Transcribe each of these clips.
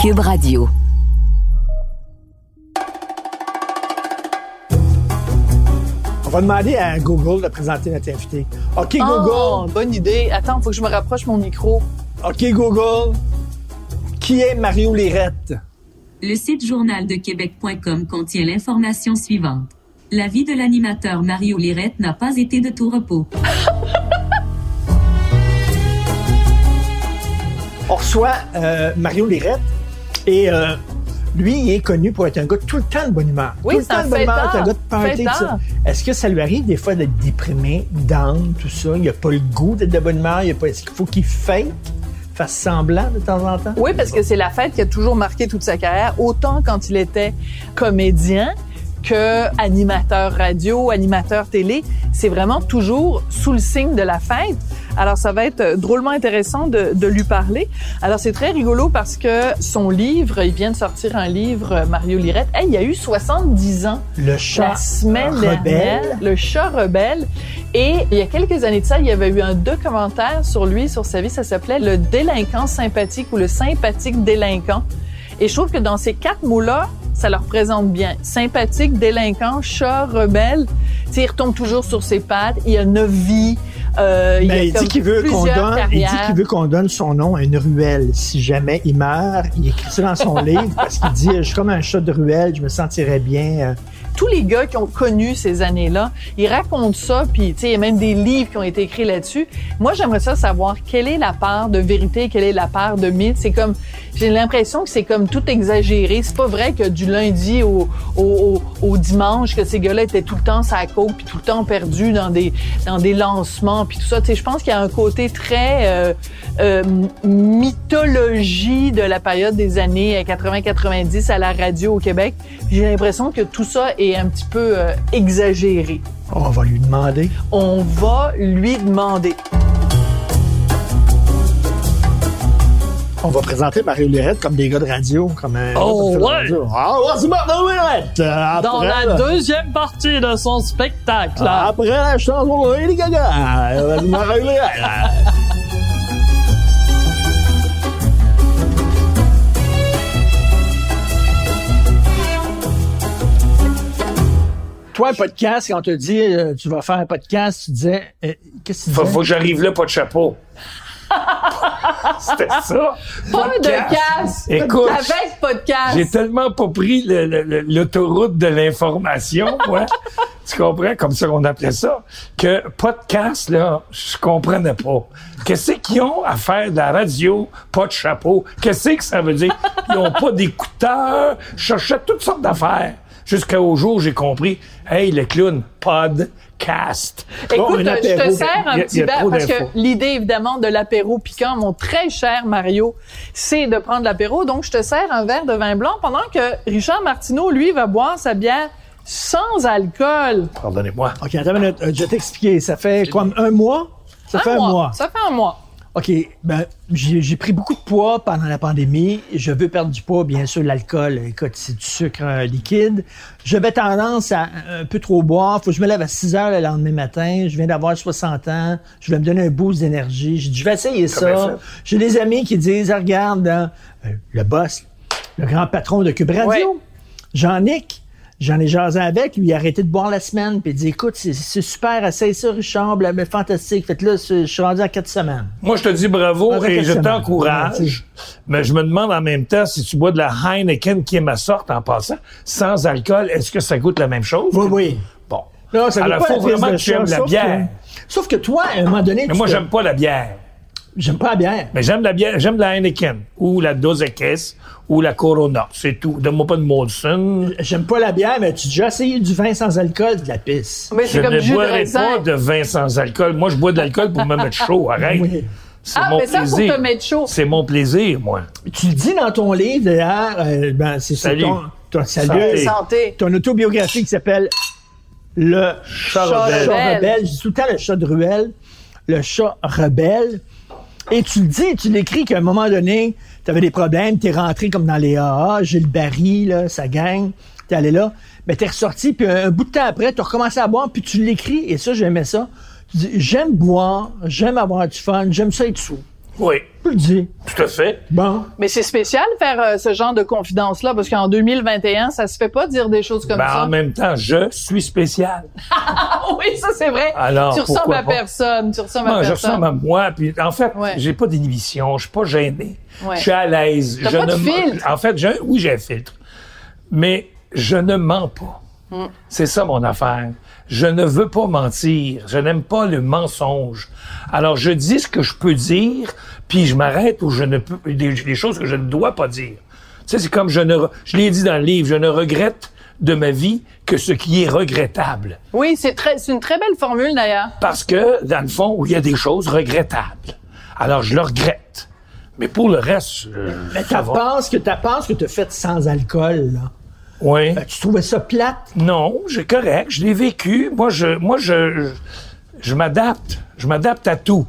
Cube Radio. On va demander à Google de présenter notre invité. OK, Oh, Google. bonne idée. Attends, faut que je me rapproche mon micro. OK, Google. Qui est Mario Lirette? Le site journaldequebec.com contient l'information suivante. La vie de l'animateur Mario Lirette n'a pas été de tout repos. On reçoit euh, Mario Lirette et euh, lui, il est connu pour être un gars tout le temps de bonne humeur. Oui, tout le temps de bonne humeur, un gars de party, tout ça. Est-ce que ça lui arrive des fois d'être déprimé, down, tout ça? Il n'a pas le goût d'être de bonne humeur? Il a pas... Est-ce qu'il faut qu'il fake, fasse semblant de temps en temps? Oui, parce que c'est la fête qui a toujours marqué toute sa carrière, autant quand il était comédien que animateur radio, animateur télé. C'est vraiment toujours sous le signe de la fête. Alors, ça va être drôlement intéressant de, de lui parler. Alors, c'est très rigolo parce que son livre, il vient de sortir un livre, Mario Lirette. Hey, il y a eu 70 ans Le chat la semaine rebelle. dernière, le chat rebelle. Et il y a quelques années de ça, il y avait eu un documentaire sur lui, sur sa vie. Ça s'appelait Le délinquant sympathique ou le sympathique délinquant. Et je trouve que dans ces quatre mots-là, ça le représente bien. Sympathique, délinquant, chat, rebelle. Il retombe toujours sur ses pattes. Il a neuf vies. Euh, Ben, a il dit qu'il veut qu'on donne, il dit qu'il veut qu'on donne son nom à une ruelle. Si jamais il meurt, il écrit ça dans son livre parce qu'il dit, je suis comme un chat de ruelle, je me sentirais bien. Tous les gars qui ont connu ces années-là, ils racontent ça, puis il y a même des livres qui ont été écrits là-dessus. Moi, j'aimerais ça savoir quelle est la part de vérité, quelle est la part de mythe. C'est comme, j'ai l'impression que c'est comme tout exagéré. C'est pas vrai que du lundi au, au, dimanche, que ces gars-là étaient tout le temps sa puis tout le temps perdus dans des dans des lancements, puis tout ça. Je pense qu'il y a un côté très euh, euh, mythologie de la période des années 80-90 à la radio au Québec. J'ai l'impression que tout ça est un petit peu euh, exagéré. on va lui demander. On va lui demander. On va présenter Mario Lirette comme des gars de radio, comme un. Oh, ouais. radio. Ah, ouais, c'est Mario Lirette! Euh, Après, Dans la deuxième partie de son spectacle. Après la chanson de Lady Gaga, euh, Mario Lirette. Toi, un podcast, quand on te dit euh, tu vas faire un podcast, tu disais. euh, Qu'est-ce que tu Faut, disais? faut que j'arrive là, pas de chapeau. C'était ça. Pas de casse! Écoute, Avec podcast! j'ai tellement pas pris le- le- le- l'autoroute de l'information, moi. tu comprends? Comme ça qu'on appelait ça. Que podcast, là, je comprenais pas. Qu'est-ce qu'ils ont à faire de la radio, pas de chapeau? Qu'est-ce que ça veut dire? Ils ont pas d'écouteurs. Je cherchais toutes sortes d'affaires. Jusqu'au jour où j'ai compris, hey, le clown, podcast. Bon, Écoute, je te sers un a- petit verre parce que l'idée, évidemment, de l'apéro piquant, mon très cher Mario, c'est de prendre l'apéro. Donc, je te sers un verre de vin blanc pendant que Richard Martineau, lui, va boire sa bière sans alcool. Pardonnez-moi. OK, attends une minute. Euh, Je vais t'expliquer. Ça fait comme un mois? Ça fait un mois. Ça fait un mois. OK, ben, j'ai pris beaucoup de poids pendant la pandémie. Je veux perdre du poids, bien sûr, l'alcool, écoute, c'est du sucre euh, liquide. J'avais tendance à un peu trop boire. Faut que je me lève à 6 heures le lendemain matin. Je viens d'avoir 60 ans. Je vais me donner un boost d'énergie. J'ai dit, je vais essayer ça. J'ai des amis qui disent, Ah, regarde, hein, euh, le boss, le grand patron de Cube Radio, Ouais. Jean-Nic, J'en ai jasé avec, lui, il a arrêté de boire la semaine, puis il dit Écoute, c'est- super, essaye ça, Richard, mais fantastique. Fait que là, je suis rendu à quatre semaines. Moi, je te dis bravo et je t'encourage. Mais je me demande en même temps si tu bois de la Heineken qui est ma sorte en passant, sans alcool, est-ce que ça goûte la même chose? Oui, oui. Bon. Non, ça goûte Alors, pas faut vraiment que tu aimes la bière. que- sauf que toi, à un moment donné, Mais tu moi, te- j'aime pas la bière. J'aime pas la bière. Mais j'aime la bière, j'aime la Heineken ou la Dos Equis ou la Corona. C'est tout. Donne-moi pas de Molson. J'aime pas la bière, mais tu as déjà essayé du vin sans alcool, de la pisse. Mais Je c'est comme ne du jus de boirai raisin. pas de vin sans alcool. Moi, je bois de l'alcool pour me mettre chaud. Arrête. Oui. C'est Ah, mon mais ça, pour plaisir. te mettre chaud. C'est mon plaisir, moi. Tu le dis dans ton livre, d'ailleurs, euh, ben, c'est Salut. ton, ton, salut, Santé. Santé. ton autobiographie qui s'appelle Le Chat rebelle. chat Rebelle. rebelle. Je dis tout le temps le chat de ruelle, le chat rebelle. Et tu le dis, tu l'écris qu'à un moment donné, tu avais des problèmes, tu es rentré comme dans les AA, Gilles Barry, là, sa gang, tu allé là, mais tu es ressorti, puis un bout de temps après, tu as recommencé à boire, puis tu l'écris, et ça, j'aimais ça. Tu dis, j'aime boire, j'aime avoir du fun, j'aime ça être sous. Oui, Je le dis. tout à fait. Bon. Mais c'est spécial de faire euh, ce genre de confidence-là, parce qu'en 2021, ça se fait pas de dire des choses comme Ben, ça. en même temps, je suis spécial. Ah oui, ça c'est vrai. Alors, tu ressembles pourquoi à pas? personne. Tu ressembles à Moi, je personne. ressemble à moi. Puis, en fait, Ouais. j'ai pas d'inhibition. Je suis pas gêné. Ouais. Je suis à l'aise. Je pas de ne mens- filtre. En fait, oui, j'ai un filtre. Mais je ne mens pas. Hmm. C'est ça mon affaire. Je ne veux pas mentir. Je n'aime pas le mensonge. Alors, je dis ce que je peux dire, puis je m'arrête où je ne peux, des, des choses que je ne dois pas dire. Tu sais, c'est comme je ne, je l'ai dit dans le livre, je ne regrette de ma vie que ce qui est regrettable. Oui, c'est très, c'est une très belle formule d'ailleurs. Parce que, dans le fond, il y a des choses regrettables. Alors, je le regrette. Mais pour le reste, euh, Mais va. penses que t'as penses que t'as fait sans alcool, là. Oui. Ben, tu trouvais ça plate? Non, j'ai correct. Je l'ai vécu. Moi, je, moi, je, je, je m'adapte. Je m'adapte à tout.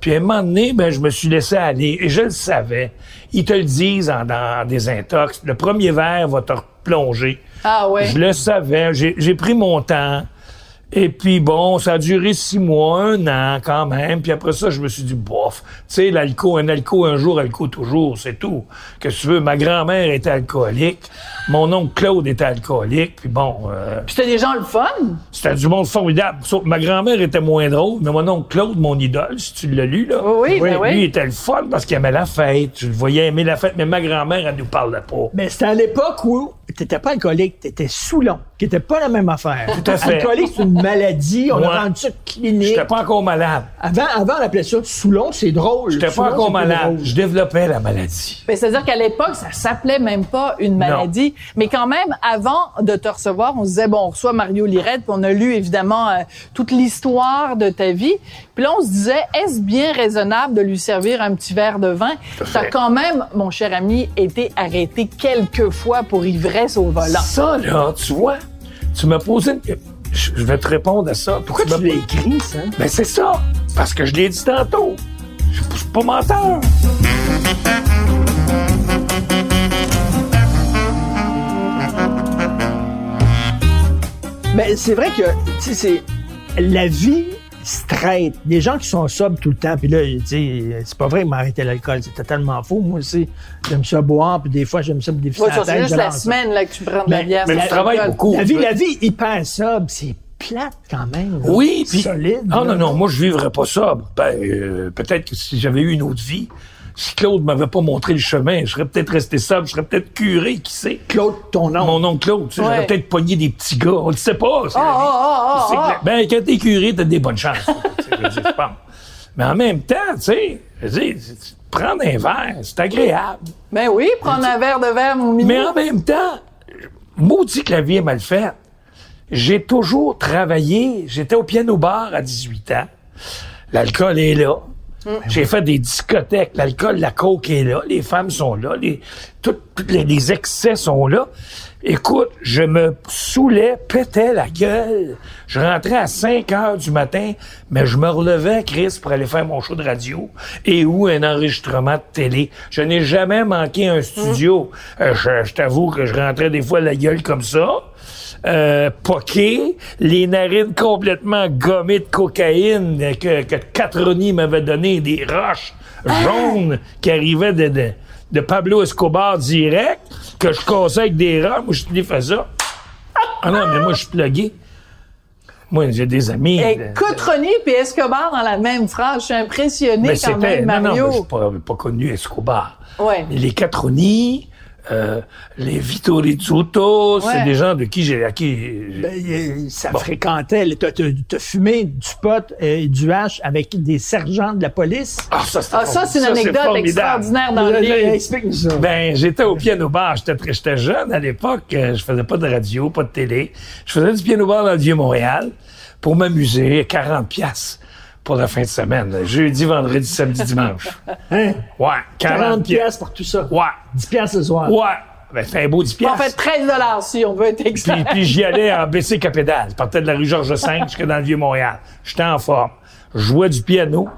Puis à un moment donné, ben, je me suis laissé aller. Et je le savais. Ils te le disent en, dans des intox. Le premier verre va te replonger. Ah ouais. Je le savais. J'ai j'ai pris mon temps. Et puis bon, ça a duré six mois, un an quand même. Puis après ça, je me suis dit, bof, tu sais, l'alcool, un alcool un jour, alcool toujours, c'est tout. Que tu veux, ma grand-mère était alcoolique, mon oncle Claude était alcoolique, puis bon, euh, Puis c'était des gens le fun? c'était du monde formidable. Sauf que ma grand-mère était moins drôle, mais mon oncle Claude, mon idole, si tu l'as lu, là. Oui, oui, ben oui. Lui, il était le fun parce qu'il aimait la fête. Je le voyais aimer la fête, mais ma grand-mère, elle nous parlait pas. Mais c'était à l'époque où t'étais pas alcoolique, t'étais saoulon, qui était pas la même affaire. Tout à fait. Alcoolique, c'est une maladie. On Ouais. a rendu ça clinique. J'étais pas encore malade. Avant, avant, on appelait ça Soulon, c'est drôle. J'étais pas encore malade. Je développais la maladie. C'est-à-dire qu'à l'époque, ça s'appelait même pas une maladie. Mais quand même, avant de te recevoir, on se disait, bon, on reçoit Mario Lirette, puis on a lu évidemment euh, toute l'histoire de ta vie. Puis là, on se disait, est-ce bien raisonnable de lui servir un petit verre de vin? T'as quand même, mon cher ami, été arrêté quelques fois pour ivresse au volant. Ça, là, tu vois, tu m'as posé une... Je vais te répondre à ça. Pourquoi tu l'as écrit, ça? Ben, c'est ça. Parce que je l'ai dit tantôt. Je je suis pas menteur. Mais c'est vrai que, tu sais, c'est la vie straight. Des gens qui sont sobres tout le temps, puis là, tu sais, c'est pas vrai que m'arrêter l'alcool, c'est totalement faux. Moi aussi, j'aime ça boire, puis des fois, j'aime ça me dévisser Ouais, la c'est juste la semaine là, que tu prends de la Mais- bière. mais sans tu travailles beaucoup. La vie, la vie hyper sobre, c'est plate quand même. là. Oui, puis... solide. Ah là. non, non, moi, je vivrais pas sobre. Ben, euh, peut-être que si j'avais eu une autre vie, si Claude m'avait pas montré le chemin, je serais peut-être resté sobre, je serais peut-être curé, qui sait? Claude, ton nom. Mon oncle Claude, tu sais, Ouais. j'aurais peut-être pogné des petits gars. On le sait pas. c'est la Ah, vie. ah, ah, C'est ah, que- Ben, quand t'es curé, t'as des bonnes chances. Je. Mais en même temps, tu sais, je veux dire, c'est- prendre un verre, c'est agréable. Ben oui, prendre un verre de verre, mon mignon. Mais en même temps, maudit que la vie est mal faite. J'ai toujours travaillé. J'étais au piano bar à 18 ans. L'alcool est là. J'ai fait des discothèques. L'alcool, la coke est là. Les femmes sont là. Les, tout- tous les, les excès sont là. Écoute, je me saoulais, pétais la gueule. Je rentrais à 5 heures du matin, mais je me relevais, Chris, pour aller faire mon show de radio et ou un enregistrement de télé. Je n'ai jamais manqué un studio. Euh, je je t'avoue que je rentrais des fois la gueule comme ça euh, poqué, les narines complètement gommées de cocaïne que, que Catroni m'avait donné, des roches jaunes qui arrivaient de, de, de Pablo Escobar direct, que je cassais avec des roches. Moi, je te fais ça. Ah non, mais moi, je suis plugué. Moi, j'ai des amis. Et de- Cotroni puis Escobar dans la même phrase. Je suis impressionné mais quand même, Non, non, Mario. mais je pas, pas connu Escobar. Ouais. Les Catroni, euh, les Vito Rizzuto, Ouais. c'est des gens de qui j'ai. à qui j'ai- Ben, il- ça fréquentait. T'as t'as- t'as fumé du pot et du hache avec des sergents de la police. Ah, ça, c'était Ah, ça, c'est une ça, anecdote extraordinaire dans le livre. Explique-nous ça. Ben, j'étais au piano bar. J'étais très- j'étais jeune à l'époque. Euh, Je faisais pas de radio, pas de télé. Je faisais du piano bar dans le Vieux-Montréal pour m'amuser. 40 piastres pour la fin de semaine. là. Jeudi, vendredi, samedi, dimanche. Hein? Ouais, 40, 40 piastres. pièces pour tout ça. Ouais, 10 pièces le soir. ouais. Ben, c'est un beau 10 En piastres. fait, 13 si on veut être exact. Puis, puis j'y allais en baissé capédale. Je partais de la rue Georges V jusqu'à dans le Vieux-Montréal. J'étais en forme. Je jouais du piano.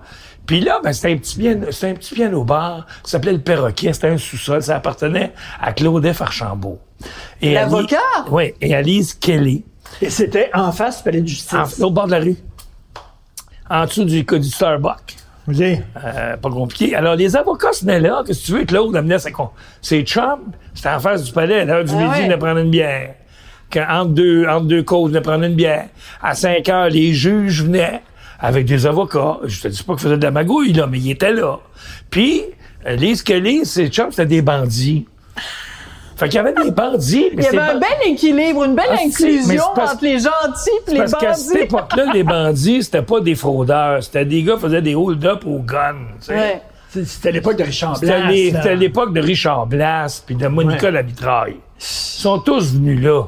Puis là, ben, c'était un petit piano, c'était un petit piano bar. Ça s'appelait le Perroquet. C'était un sous-sol. Ça appartenait à Claude F. Archambault. Et L'avocat? Oui. Et Alice Kelly. Et c'était en face du palais de justice. En, l'autre bord de la rue. En dessous du, du Starbucks. OK. Euh, pas compliqué. Alors, les avocats se venaient là. Qu'est-ce que tu veux? Claude amenait ses, con- ses chums. C'était en face du palais. À l'heure du Ah midi, ouais. il prendre une bière. Quand, entre, deux, entre deux causes, il prendre une bière. À 5 heures, les juges venaient avec des avocats. Je te dis pas qu'ils faisaient de la magouille, là, mais ils étaient là. Puis, euh, les Skelly, ses chums, c'était des bandits. Fait qu'il y avait des bandits. Il y avait un bel équilibre, une belle Ah, si, mais inclusion parce- entre les gentils et les Parce qu'à cette bandits. époque-là, les bandits, c'était pas des fraudeurs. C'était des gars qui faisaient des hold-up au gun. tu sais. Ouais. C'était l'époque de Richard Blas. c'était l'époque de Richard Blas puis de Monica Ouais. Lamitraille. Ils sont tous venus là.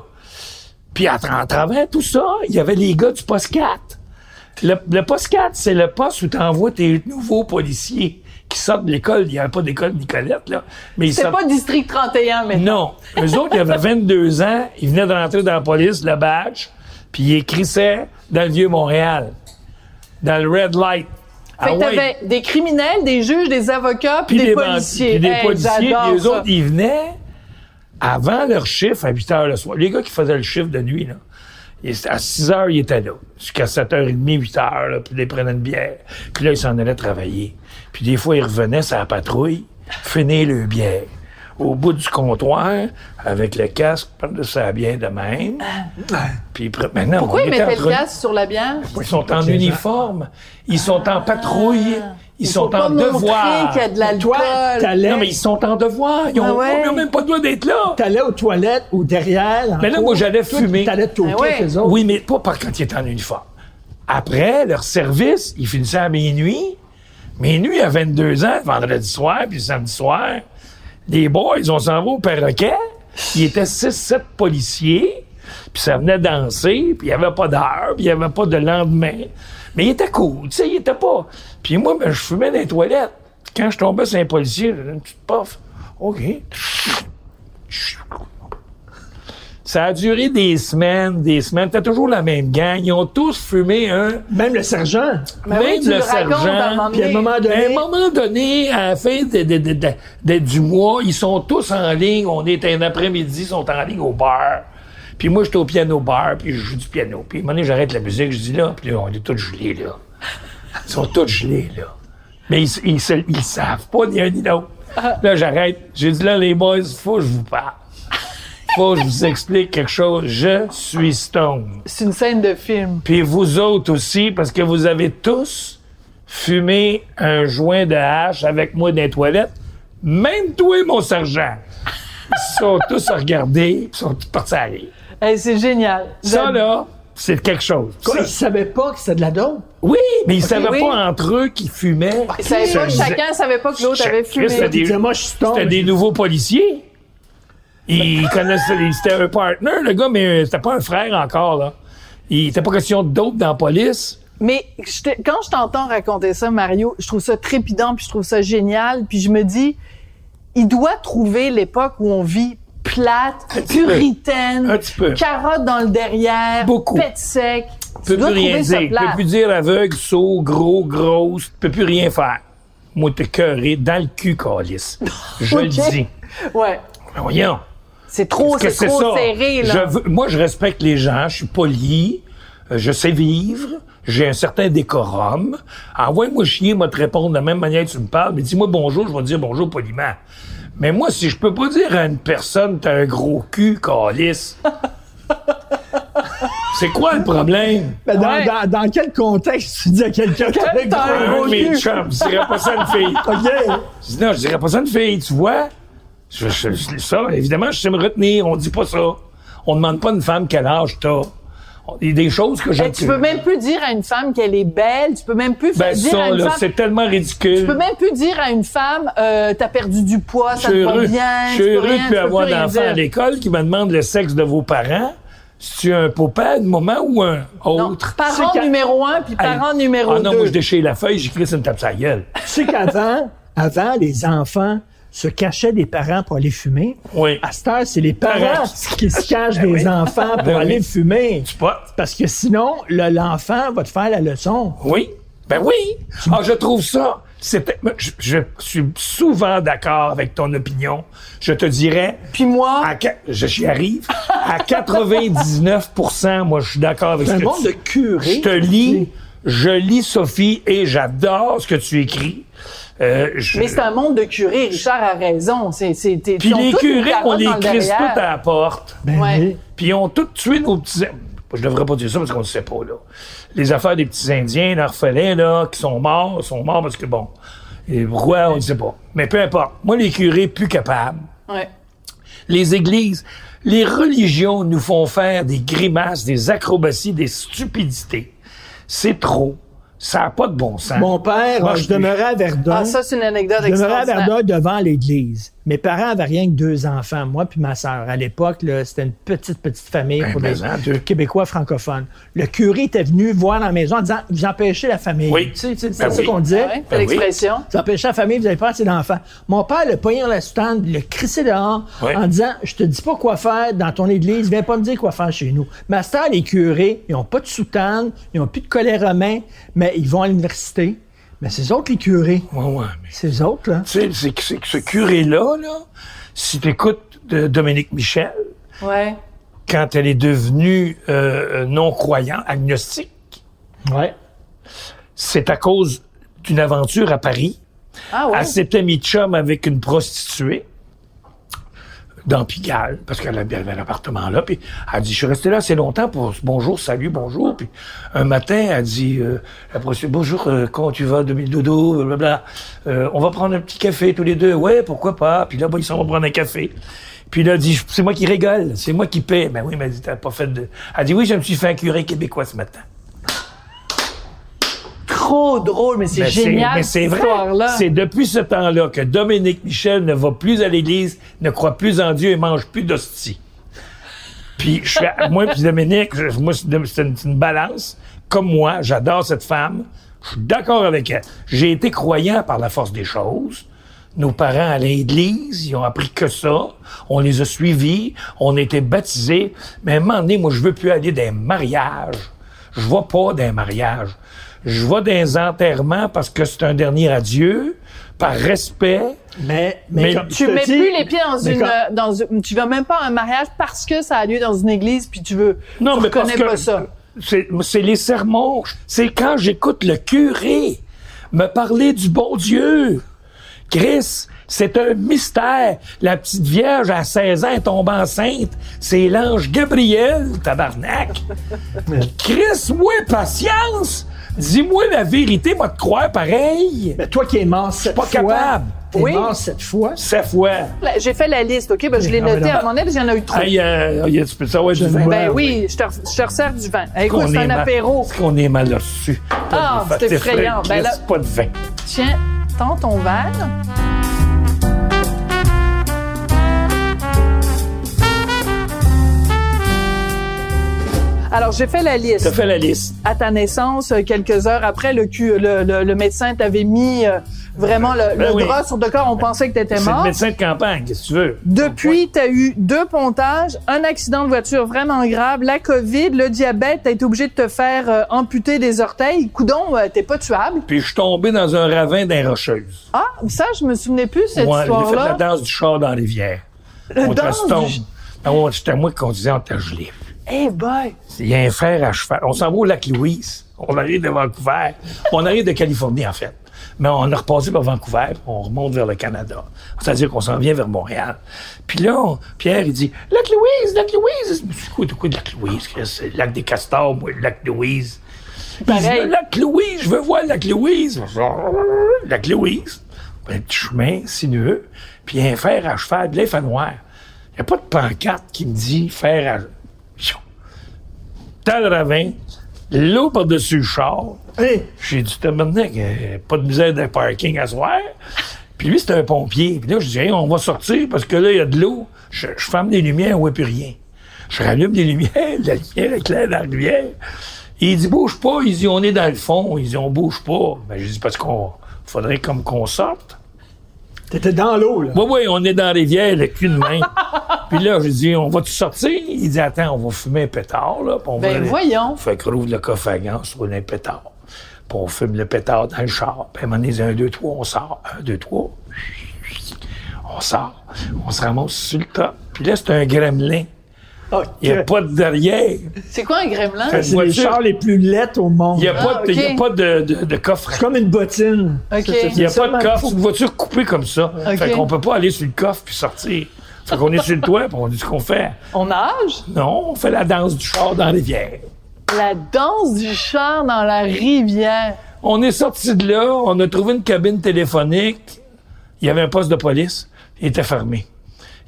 Puis à, tra- à travers tout ça, il y avait les gars du poste 4. Le, le poste 4, c'est le poste où tu envoies tes nouveaux policiers qui sortent de l'école. Il n'y avait pas d'école Nicolette, là. Mais sortent- pas District 31, mais non. Eux autres, ils avaient 22 ans. Ils venaient d'entrer dans la police, le badge, puis ils écrissaient dans le Vieux-Montréal, dans le Red Light. Fait que Ah ouais. t'avais des criminels, des juges, des avocats, puis, des, des, policiers. puis des Hey, policiers, puis eux ça. autres, ils venaient avant leur chiffre à 8 heures le soir. Les gars qui faisaient le chiffre de nuit, là, à 6 heures, ils étaient là. Jusqu'à 7h30, 8 heures, là, puis ils prenaient une bière. Puis là, ils s'en allaient travailler. Puis des fois, ils revenaient sur la patrouille, finir le bière. Au bout du comptoir, avec le casque, prendre sa bière de même. Puis ils maintenant, Pourquoi on ils mettaient entre- le casque sur la bière? Ils sont en uniforme. Ils sont en patrouille. Ils Faut sont en devoir. qu'il y a de l'alcool. Toi, t'allais, Non, mais ils sont en devoir. Ils ont, Ah ouais? ils même pas le droit d'être là. t'allais aux toilettes ou derrière. Mais là, cours. moi, j'allais fumer. T'allais te toquer Ah ouais. autres. Oui, mais pas par quand ils étaient en uniforme. Après, leur service, ils finissaient à minuit. Minuit à 22 ans, vendredi soir, puis samedi soir. Les boys, on s'en va au perroquet. Il était 6-7 policiers. Puis ça venait danser, puis il n'y avait pas d'heure, puis il n'y avait pas de lendemain. Mais il était cool, tu sais, il était pas... Puis moi, ben, je fumais dans les toilettes. Quand je tombais sur un policier, j'avais une petite puff. OK. Ça a duré des semaines, des semaines. T'as toujours la même gang. Ils ont tous fumé un... Même le sergent. Ben oui, même tu le le racontes à un sergent. moment Puis à un donné. moment À un donné, moment donné, à la fin de, de- de- de- de- du mois, ils sont tous en ligne. On est un après-midi, ils sont en ligne au bar. Puis moi, j'étais au piano bar, puis je joue du piano. Puis à un moment donné, j'arrête la musique, je dis là, puis là, on est tous gelés, là. Ils sont tous gelés, là. Mais ils, ils, ils savent pas ni un ni l'autre. Là, j'arrête. J'ai dit là, les boys, faut que je vous parle. Faut que je vous explique quelque chose. Je suis stone. C'est une scène de film. Puis vous autres aussi, parce que vous avez tous fumé un joint de hache avec moi dans les toilettes. Même toi, mon sergent. Ils sont tous à regarder, ils sont tous partis à rire. Hey, c'est génial. Ça, là, c'est quelque chose. quoi, ils savaient pas que c'était de la dope? oui, mais ils savaient oui. pas entre eux qu'ils fumaient. Ils savaient Ça pas, chacun savait pas que l'autre avait fumé. C'était des- Ils disaient, moi, je suis stone. C'était des nouveaux policiers. Ils connaissaient, c'était un partner, le gars, mais c'était pas un frère encore, là. Il était pas question de dope dans la police. Mais je te- quand je t'entends raconter ça, Mario, je trouve ça trépidant, puis je trouve ça génial, puis je me dis, il doit trouver l'époque où on vit plate, puritaine, Un petit peu. carotte dans le derrière, Beaucoup. pète sec. Tu dois plus rien dire. plate. peut plus dire aveugle, sourd, gros, grosse. Tu peux plus rien faire. Moi, t'es cœuré dans le cul, calice. Je le dis. Ouais. Mais Voyons. C'est trop, c'est trop serré, là. Je veux- moi, je respecte les gens. Je suis poli. euh, Je sais vivre. J'ai un certain décorum. Envoie-moi chier, moi te répondre de la même manière que tu me parles. Mais dis-moi bonjour, je vais te dire bonjour poliment. Mais moi, si je peux pas dire à une personne, t'as un gros cul, calice. C'est quoi le problème? Ben, dans, Ouais. dans, dans quel contexte tu dis à quelqu'un que t'as un gros mes cul? chums, je dirais pas ça à une fille. OK. Non, je dirais pas ça à une fille, tu vois? Je, je- je- ça, évidemment, je sais me retenir. On dit pas ça. On demande pas à une femme quel âge t'as. Il y a des choses que je... Eh, tu peux même plus dire à une femme qu'elle est belle. Tu peux même plus Ben dire à ça, une là, femme. c'est tellement ridicule. Tu peux même plus dire à une femme, euh, t'as perdu du poids, Je ça suis te va heureux, bien. je suis heureux de plus avoir d'enfants à l'école qui me demande le sexe de vos parents. Si tu as un papa, un moment ou un Non, autre? parent C'est quand- numéro un puis parent numéro Ah non, deux. moi, je déchire la feuille, j'écris sur une tape sa gueule. Tu sais qu'avant, avant, les enfants se cachaient des parents pour aller fumer. Oui. À cette heure, c'est les parents qui se cachent des enfants pour Ben oui. aller fumer. Tu? Parce que sinon, le- l'enfant va te faire la leçon. Oui. Ben oui. Ah, je trouve ça. Je, je suis souvent d'accord avec ton opinion. Je te dirais, Puis moi, à, je j'y arrive, à 99% moi, je suis d'accord avec ce un que monde tu- de curés. Je te lis je lis Sophie et j'adore ce que tu écris. Euh, je- Mais c'est un monde de curés. Richard a raison. C'est, c'est, t'es- Puis les curés, on les crisse tout à la porte. Ben Ouais. oui. Puis ils ont tous tué nos petits... Je devrais pas dire ça parce qu'on ne sait pas, là. Les affaires des petits Indiens, l'orphelin, là, qui sont morts, sont morts parce que, bon, et pourquoi, on ne sait pas. Mais peu importe. Moi, les curés, plus capables. Ouais. Les églises, les religions nous font faire des grimaces, des acrobaties, des stupidités. C'est trop. Ça n'a pas de bon sens. Mon père, Moi, je, demeurais à Verdun. Ah, ça, c'est une anecdote Je demeurais à. Verdun devant l'église. Mes parents avaient rien que deux enfants, moi puis ma sœur. À l'époque, c'était une petite, petite famille Ben, pour des. Québécois francophones. Le curé était venu voir dans la maison en disant Vous empêchez la famille. Oui. Tu sais, tu sais, c'est Ben ça oui. qu'on disait. Ah ouais, Ben oui. l'expression. Vous empêchez la famille, vous n'avez pas assez d'enfants. Mon père le pogné dans la soutane, le crissé dehors en disant Je te dis pas quoi faire dans ton église, viens pas me dire quoi faire chez nous. Ce temps, les curés, ils ont pas de soutane, ils ont plus de colère romain, mais ils vont à l'université. Mais c'est eux autres, les curés. Ouais, ouais, mais... C'est eux autres, là. Tu sais, c'est que, ce curé-là, là, si tu écoutes Dominique Michel, Ouais. quand elle est devenue euh, non-croyante, agnostique, Ouais. c'est à cause d'une aventure à Paris. Ah ouais? Elle s'était mis chum avec une prostituée dans Pigalle, parce qu'elle avait avait un appartement là. Puis elle dit, je suis resté là assez longtemps pour bonjour, salut, bonjour. Puis un matin, elle dit, euh, la bonjour, euh, comment tu vas, 2000 dodo, blablabla. Euh, on va prendre un petit café tous les deux. Ouais, pourquoi pas. Puis là, bah, ils s'en vont prendre un café. Puis là, elle dit, c'est moi qui rigole, c'est moi qui paie. Ben oui, mais elle dit, t'as pas fait de... Elle dit, oui, je me suis fait un curé québécois ce matin. Trop drôle, mais c'est Mais génial. Mais c'est vrai. C'est depuis ce temps-là que Dominique Michel ne va plus à l'église, ne croit plus en Dieu et mange plus d'hostie. Puis je suis, moi puis Dominique, je- moi c'est une, balance. Comme moi, j'adore cette femme. Je suis d'accord avec elle. J'ai été croyant par la force des choses. Nos parents allaient à l'église, ils ont appris que ça. On les a suivis, on a été baptisés. Mais à un moment donné, moi, je veux plus aller dans un mariage. Je vois pas d'un mariage. Je vois des enterrements parce que c'est un dernier adieu, par respect. Mais, mais, Mais comme je Tu mets dis- plus les pieds dans une, euh, dans une, tu vas même pas à un mariage parce que ça a lieu dans une église puis tu veux, Non, tu mais parce reconnais que pas ça. c'est c'est les sermons. C'est quand j'écoute le curé me parler du bon Dieu. Chris, c'est un mystère. La petite Vierge à 16 ans est tombée enceinte. C'est l'ange Gabriel, tabarnak. Chris, moi, patience. Dis-moi la vérité, moi, te croire pareil. Mais toi qui es mort sept pas fois. capable. T'es Oui. mort sept fois. Cette fois. Là, J'ai fait la liste, OK? Ben, je l'ai Ah, mais noté à mon avis, qu'il y en a eu trop. Hey, euh, y a- tu peux savoir du vin? ben oui, je te, je te resserre du vin. Hey, écoute, c'est est un mal- apéro. Est-ce qu'on est mal reçu? Ah, Pas c'est effrayant. Ben là- pas de vin. Tiens, tends ton verre. Alors, j'ai fait la liste. T'as fait la liste. à ta naissance, euh, quelques heures après, le, le, le, le médecin t'avait mis euh, vraiment le, Ben le oui. drap sur le corps. On pensait que t'étais C'est le mort. médecin de campagne, qu'est-ce que tu veux? Depuis, tu as eu deux pontages, un accident de voiture vraiment grave, la COVID, le diabète, tu été obligé de te faire euh, amputer des orteils. Coudon, euh, t'es pas tuable. Puis je suis tombé dans un ravin d'un rocheuse. Ah, ça, je me souvenais plus, cette Ouais, j'ai fait la histoire-là. danse du char dans la rivière. on te danse du- Ah ouais, C'était moi qui conduisais en t'a gelé. Eh boy! Il y a un frère à cheval. On s'en va au lac Louise. On arrive de Vancouver. On arrive de Californie, en fait. Mais on a repassé par Vancouver, puis on remonte vers le Canada. C'est-à-dire qu'on s'en vient vers Montréal. Puis là, on- Pierre, il dit Lac Louise, Lac Louise. C'est quoi, quoi, de Lac Louise? C'est le lac des castors, moi, lac Louise. Dit, Pareil. Le lac Louise, je veux voir lac Louise. Lac Louise. Un petit chemin sinueux. Puis il y a un fer à cheval, de noir. Il n'y a pas de pancarte qui me dit fer à. Dans le ravin, l'eau par-dessus le char. Hey, J'ai dit, tabarnak, euh, pas de misère d'un parking à soir. Puis lui, c'était un pompier. Puis là, je dis, Hey, on va sortir parce que là, il y a de l'eau. Je, je ferme les lumières, on voit plus rien. Je rallume les lumières, la lumière éclaire dans la rivière. Et il dit, bouge pas. Il dit, on est dans le fond. Il dit, on bouge pas. Ben, j'ai dit, parce qu'on faudrait comme qu'on sorte. T'étais dans l'eau, là. Oui, oui, on est dans la rivière, le cul de main. puis là, j'ai dit, on va-tu sortir? Il dit, attends, on va fumer un pétard, là. puis on Ben, va aller- voyons. Fait qu'on ouvre le coffre à gants, on un pétard. Puis on fume le pétard dans le char. Puis à un moment donné, un, deux, trois, on sort. Un, deux, trois. On sort. On se ramasse sur le top. Puis là, c'est un gremlin. Il n'y a pas de derrière. C'est quoi un gremlin? C'est les chars les plus lettres au monde. Il n'y a, Ah, pas de- il y a ok. pas de, de, de coffre. C'est comme une bottine. Il n'y a pas de coffre. C'est une voiture coupée comme ça. Fait qu'on peut pas aller sur le coffre puis sortir. Fait qu'on est sur le toit puis on dit ce qu'on fait. On nage? Non, on fait la danse du char dans la rivière. La danse du char dans la rivière. On est sorti de là, on a trouvé une cabine téléphonique. Il y avait un poste de police. Il était fermé.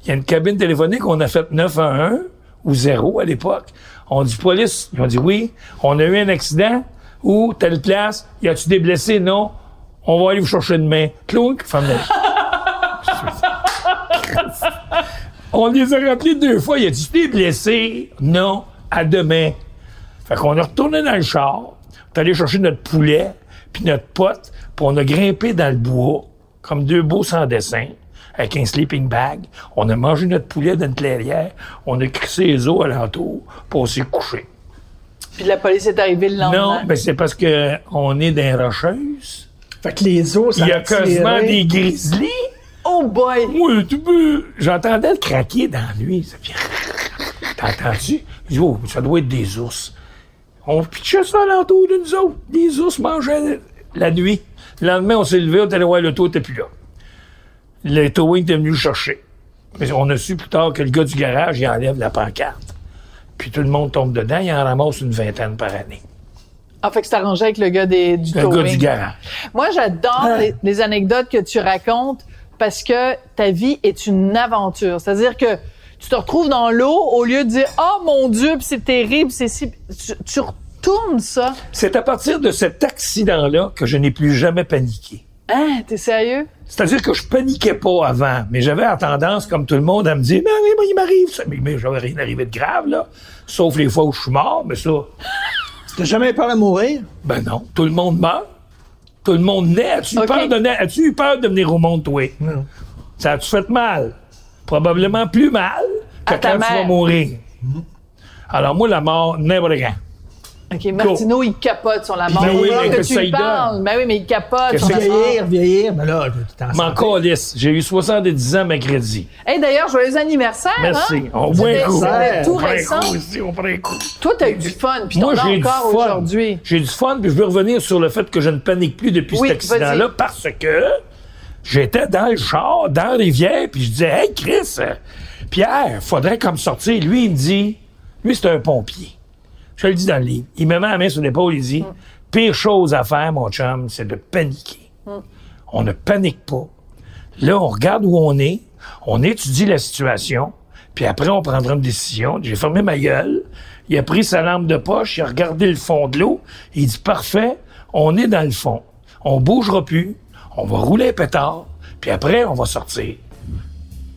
Il y a une cabine téléphonique, on a fait 911 ou 0 à l'époque. On dit police. Ils ont dit oui. On a eu un accident. Où, telle place. Y a-tu des blessés? Non. On va aller vous chercher demain. Clunk, femme On les a rappelés deux fois. Il a dit, des blessés? Non. À demain. Fait qu'on est retourné dans le char, on est allé chercher notre poulet, puis notre pote, puis on a grimpé dans le bois, comme deux beaux sans dessin, avec un sleeping bag. On a mangé notre poulet dans une clairière, on a crissé les os alentour, on s'est couché. Puis la police est arrivée le lendemain. Non, ben c'est parce que on est dans les rocheuses. Fait que les os, ça Il y a quasiment des grizzlies. Oh boy! Oui, tu peux. J'entendais le craquer dans la nuit. Ça fait... T'entends-tu? Je dis, oh, ça doit être des ours. On pitchait ça alentour de nous autres. Les ours mangeaient la nuit. Le lendemain, on s'est levé, on est allé voir le taux, n'était plus là. Le towing était venu le chercher. Mais on a su plus tard que le gars du garage, il enlève la pancarte. Puis tout le monde tombe dedans, il en ramasse une vingtaine par année. Ah, fait que c'est arrangé avec le gars des, du Le towing. gars du garage. Moi, j'adore les, les anecdotes que tu racontes parce que ta vie est une aventure. C'est-à-dire que tu te retrouves dans l'eau au lieu de dire oh mon Dieu, puis c'est terrible, c'est si tu, tu retournes ça. C'est à partir de cet accident-là que je n'ai plus jamais paniqué. Hein, t'es sérieux? C'est-à-dire que je paniquais pas avant, mais j'avais la tendance, comme tout le monde, à me dire, mais oui, mais il m'arrive ça. Mais, mais j'avais rien arrivé de grave, là. Sauf les fois où je suis mort, mais ça, T'as jamais peur de mourir? ben non. Tout le monde meurt. Tout le monde naît. As-tu eu Ok. peur de naître? As-tu eu peur de venir au monde, toi? Non. Ça a-tu fait mal? Probablement plus mal que À quand tu vas mère. mourir. Alors, moi, la mort, n'importe quand. OK, Martineau, il capote sur la mort. Ben oui, Il faut mais que que tu lui parles. Ben oui, mais il capote Qu'est-ce sur la mort. Vieillir, vieillir, mais là, t'es en M'en calisse. J'ai eu 70 ans mercredi. Hey, d'ailleurs, joyeux anniversaire. Merci. Hein? On C'était- un coup. Tout On récent. coup ici, on prend un coup. Toi, t'as eu du fun, puis t'en as encore fun. aujourd'hui. J'ai du fun, puis je veux revenir sur le fait que je ne panique plus depuis Oui, cet accident-là parce que j'étais dans le char, dans la rivière, puis je disais, hey Chris, euh, Pierre, faudrait comme sortir. Lui, il me dit, lui, c'est un pompier. Je le dis dans le livre. Il me met la main sur l'épaule, il dit, pire chose à faire, mon chum, c'est de paniquer. On ne panique pas. Là, on regarde où on est, on étudie la situation, puis après, on prendra une décision. J'ai fermé ma gueule. Il a pris sa lampe de poche, il a regardé le fond de l'eau. Il dit, parfait, on est dans le fond. On bougera plus. On va rouler un pétard, puis après, on va sortir.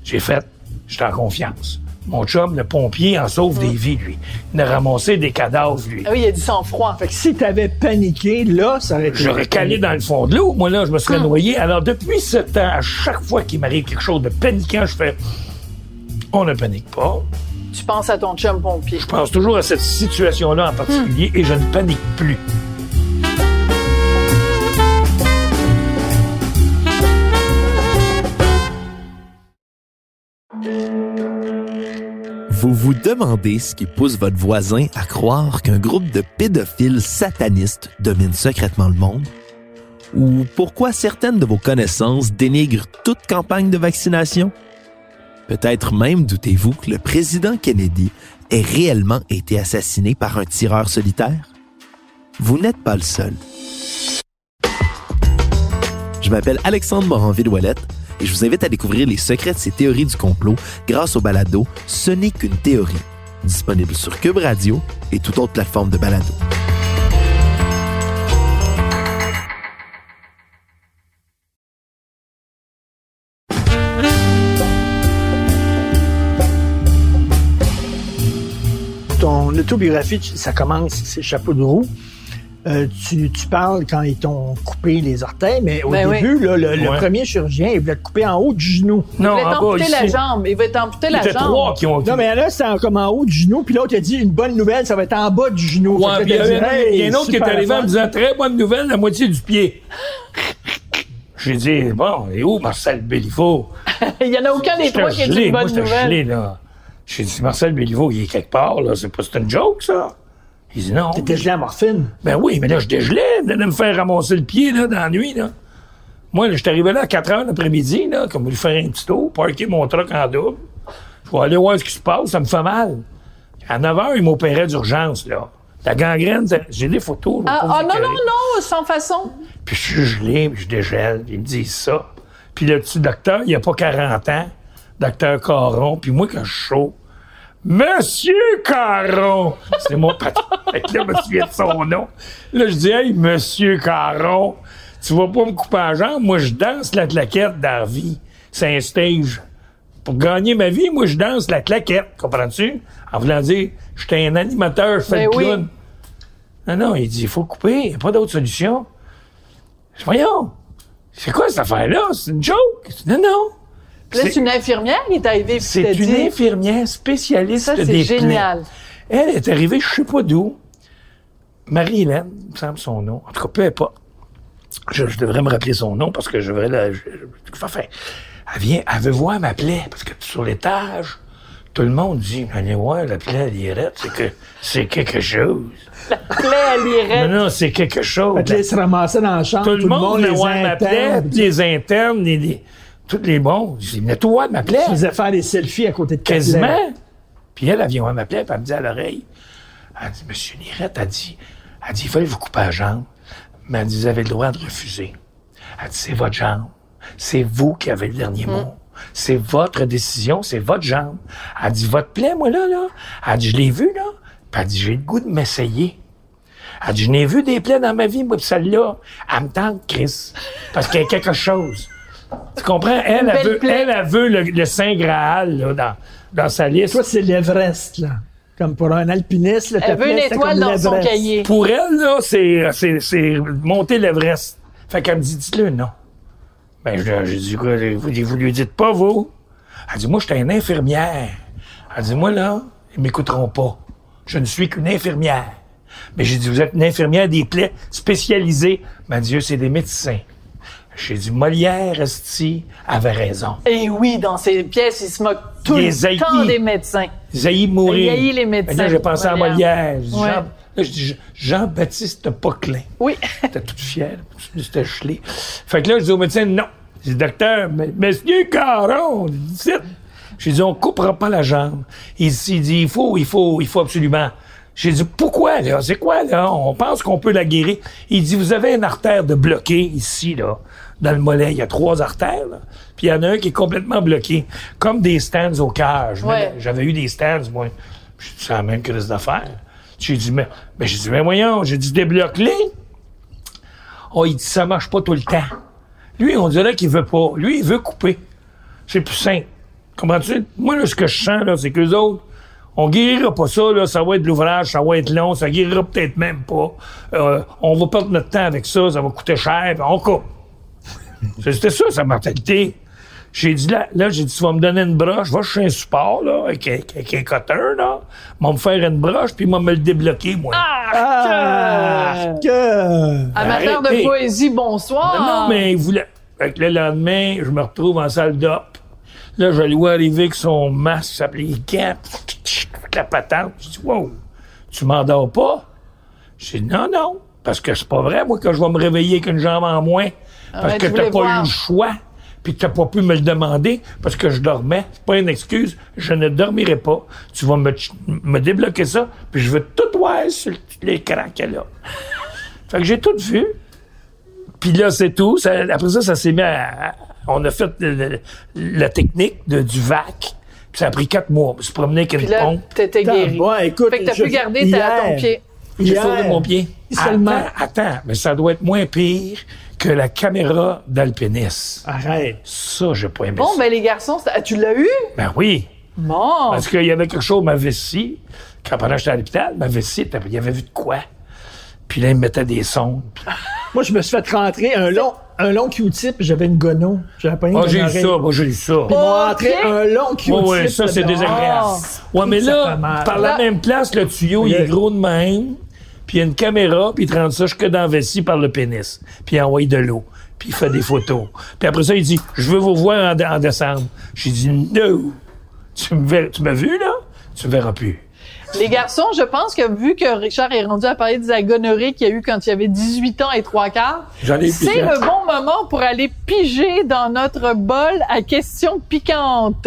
J'ai fait, j'étais en confiance. Mon chum, le pompier, en sauve des vies, lui. Il a ramassé des cadavres, lui. Ah oui, il y a du sang-froid. Fait que si t'avais paniqué, là, ça aurait été... J'aurais calé dans le fond de l'eau. Moi, là, je me serais noyé. Alors, depuis ce temps, à chaque fois qu'il m'arrive quelque chose de paniquant, je fais, on ne panique pas. Tu penses à ton chum pompier. Je pense toujours à cette situation-là en particulier et je ne panique plus. Vous vous demandez ce qui pousse votre voisin à croire qu'un groupe de pédophiles satanistes domine secrètement le monde? Ou pourquoi certaines de vos connaissances dénigrent toute campagne de vaccination? Peut-être même doutez-vous que le président Kennedy ait réellement été assassiné par un tireur solitaire? Vous n'êtes pas le seul. Je m'appelle Alexandre Moranville-Ouellette et je vous invite à découvrir les secrets de ces théories du complot grâce au balado Ce n'est qu'une théorie, disponible sur Cube Radio et toute autre plateforme de balado. Ton autobiographie, ça commence, c'est chapeau de roue. Euh, tu, tu parles quand ils t'ont coupé les orteils, mais au Ben oui. début, là, le, premier chirurgien, il voulait te couper en haut du genou. Non, il bas, t'amputer la ici. jambe. Il va t'amputer Il la jambe. trois qui ont... Non, mais là, c'était en- comme en haut du genou, puis l'autre a dit une bonne nouvelle, ça va être en bas du genou. Ouais, puis il y, il a Hey, un autre qui est arrivé en me disant très bonne nouvelle, la moitié du pied. J'ai dit, bon, et où Marcel Béliveau? Il y en a aucun des trois qui est une moi, bonne j'étais nouvelle. gelé, là. J'ai dit, Marcel Béliveau, il est quelque part, là. C'est pas, c'est une joke, ça? Il dit, non. T'étais gelé à morphine. Ben oui, mais là, je dégelais. Il venait de me faire ramasser le pied, là, dans la nuit, là. Moi, là, je suis arrivé là à 4 heures l'après-midi, là, comme lui faire un petit tour, parker mon truck en double. Je vais aller voir ce qui se passe, ça me fait mal. À 9 heures, il m'opérait d'urgence, là. La gangrène, j'ai des photos. là, Ah, ah, non, non, non, sans façon. Puis je suis gelé, puis je dégèle, puis ils me disent ça. Puis le petit docteur, il a pas 40 ans, docteur Caron, puis moi, quand je suis chaud, Monsieur Caron! C'est mon patron. Là, je me souviens de son nom. Là, je dis, hey, Monsieur Caron, tu vas pas me couper la jambe? Moi, je danse la claquette dans la vie. C'est un stage. Pour gagner ma vie, moi, je danse la claquette. Comprends-tu? En voulant dire, j'étais un animateur, je fais Ben le oui. clown. Non, non, il dit, il faut couper, il n'y a pas d'autre solution. Je dis, Voyons, c'est quoi cette affaire-là? C'est une joke? Non, non. C'est- une infirmière qui est arrivée C'est une dit. infirmière spécialiste Ça, c'est des génial. plaies. Elle est arrivée, je sais pas d'où. Marie-Hélène, il me semble son nom. En tout cas, peu importe. Je, je devrais me rappeler son nom parce que je devrais la. je- je- enfin, elle vient, elle veut voir ma plaie parce que sur l'étage, tout le monde dit Allez voir la plaie à l'irette, c'est que c'est quelque chose. Plaît à l'irait. Non, non, c'est quelque chose. Là, il se ramassait dans la chambre. Tout le monde venait voir ma plaie, les internes, les, les- tous les bons. Ils venaient tout voir ma plaie. Il faisait faire des selfies à côté de. Quasiment. Puis elle, elle vient voir ma plaie, puis elle me dit à l'oreille, elle dit, Monsieur Nirette, elle dit, elle dit, il fallait vous couper la jambe. Mais elle dit, vous avez le droit de refuser. Elle dit, c'est votre jambe. C'est vous qui avez le dernier mot. C'est votre décision, c'est votre jambe. Elle dit, votre plaie, moi, là, là. Elle dit, je l'ai vu, là. Puis elle dit, j'ai le goût de m'essayer. Elle dit, je n'ai vu des plaies dans ma vie, moi, puis celle-là, elle me tente, Chris. Parce qu'il y a quelque chose. Tu comprends? Elle, elle veut, elle, elle veut le, le Saint Graal, là, dans, dans sa liste. Toi, c'est l'Everest, là. Comme pour un alpiniste, là, Elle veut une étoile dans son cahier. Pour elle, là, c'est, c'est, c'est monter l'Everest. Fait qu'elle me dit, dites-le non. Ben, je- j'ai dit, quoi, vous, vous lui dites pas, vous? Elle dit, moi, j'étais une infirmière. Elle dit, moi, là, ils m'écouteront pas. Je ne suis qu'une infirmière. Mais j'ai dit, vous êtes une infirmière des plaies spécialisée. Ben, Dieu, c'est des médecins. J'ai dit, Molière, Esti, avait raison. Et oui, dans ces pièces, il se moque tout Les le temps des médecins. Zaï mourir. Les médecins, Là, j'ai pensé à Molière. J'ai dit, Ouais. Jean- là, je dis, Jean-Baptiste Poquelin. Oui. J'étais toute fière. C'était gelé. Fait que là, je dis au médecin, non. Je dis, docteur, mais, monsieur Caron. J'ai dit, on coupera pas la jambe. Il, il dit, il faut, il faut, il faut absolument. J'ai dit, pourquoi, là? C'est quoi, là? On pense qu'on peut la guérir. Il dit, vous avez une artère de bloquée ici, là, dans le mollet. Il y a trois artères, là. Puis il y en a un qui est complètement bloqué. Comme des stands au cœur. Ouais. J'avais eu des stands, moi. C'est la même crise d'affaires. J'ai dit, mais, mais j'ai dit, mais voyons, j'ai dit, débloque-les. Oh, il dit ça marche pas tout le temps. Lui, on dirait qu'il veut pas. Lui, il veut couper. C'est plus simple. Comprends-tu? Moi, là, ce que je sens, là, c'est qu'eux autres, on guérira pas ça, là, ça va être de l'ouvrage, ça va être long, ça guérira peut-être même pas. Euh, on va perdre notre temps avec ça, ça va coûter cher, on coupe. C'était ça, sa mentalité. J'ai dit, là, là j'ai dit, tu vas me donner une broche, va chez un support, là, avec, un- avec un cutter, là, va me faire une broche, puis il va me le débloquer, moi. Ah, que... Amateur de poésie, bonsoir. Non, non, mais il voulait. Fait que le lendemain, je me retrouve en salle d'op. Là, je le vois arriver avec son masque, ça s'appelait Gap, avec la patente. Je dis, wow, tu m'endors pas? Je dis, non, non, parce que c'est pas vrai, moi, que je vais me réveiller avec une jambe en moins. Parce ouais, que tu t'as pas voir. eu le choix, puis t'as pas pu me le demander, parce que je dormais. C'est pas une excuse, je ne dormirai pas. Tu vas me, me débloquer ça, puis je veux tout voir sur l'écran qu'elle a. Fait que j'ai tout vu. Puis là, c'est tout. Ça- après ça, ça s'est mis à, à- On a fait le- le- la technique de, du VAC. Puis ça a pris quatre mois. Se promener avec une pompe. t'étais guéri. Bon, écoute, fait que t'as je- pu garder ta, ton pied. J'ai sauvé mon pied. Seulement. Attends, attends, mais ça doit être moins pire que la caméra d'alpiniste. Arrête. Ça, j'ai pas aimé Bon, ça. ben les garçons, ah, tu l'as eu? Ben oui. Bon. Parce qu'il y avait quelque chose, ma vessie, quand pendant que j'étais à l'hôpital, ma vessie, il y avait vu de quoi? Puis là, il me mettait des sondes. Puis- Moi, je me suis fait rentrer un long, un long Q-tip, j'avais une gono. J'avais pas une Moi, j'ai eu ça, moi, j'ai eu ça. Rentré Ok. un long Q-tip. Oui, oui, ça, c'est désagréable. Oh. Ouais, mais là, par la même place, le tuyau, il est gros de même, puis il y a une caméra, puis il te rentre ça jusque dans la vessie par le pénis, puis il envoie de l'eau, puis il fait des photos. Puis après ça, il dit, je veux vous voir en, en décembre. J'ai dit, no. Tu m'as vu, là? tu me verras plus. Les garçons, je pense que vu que Richard est rendu à parler des agonorrhées qu'il y a eu quand il avait 18 ans et trois quarts, c'est le bon moment pour aller piger dans notre bol à questions piquantes.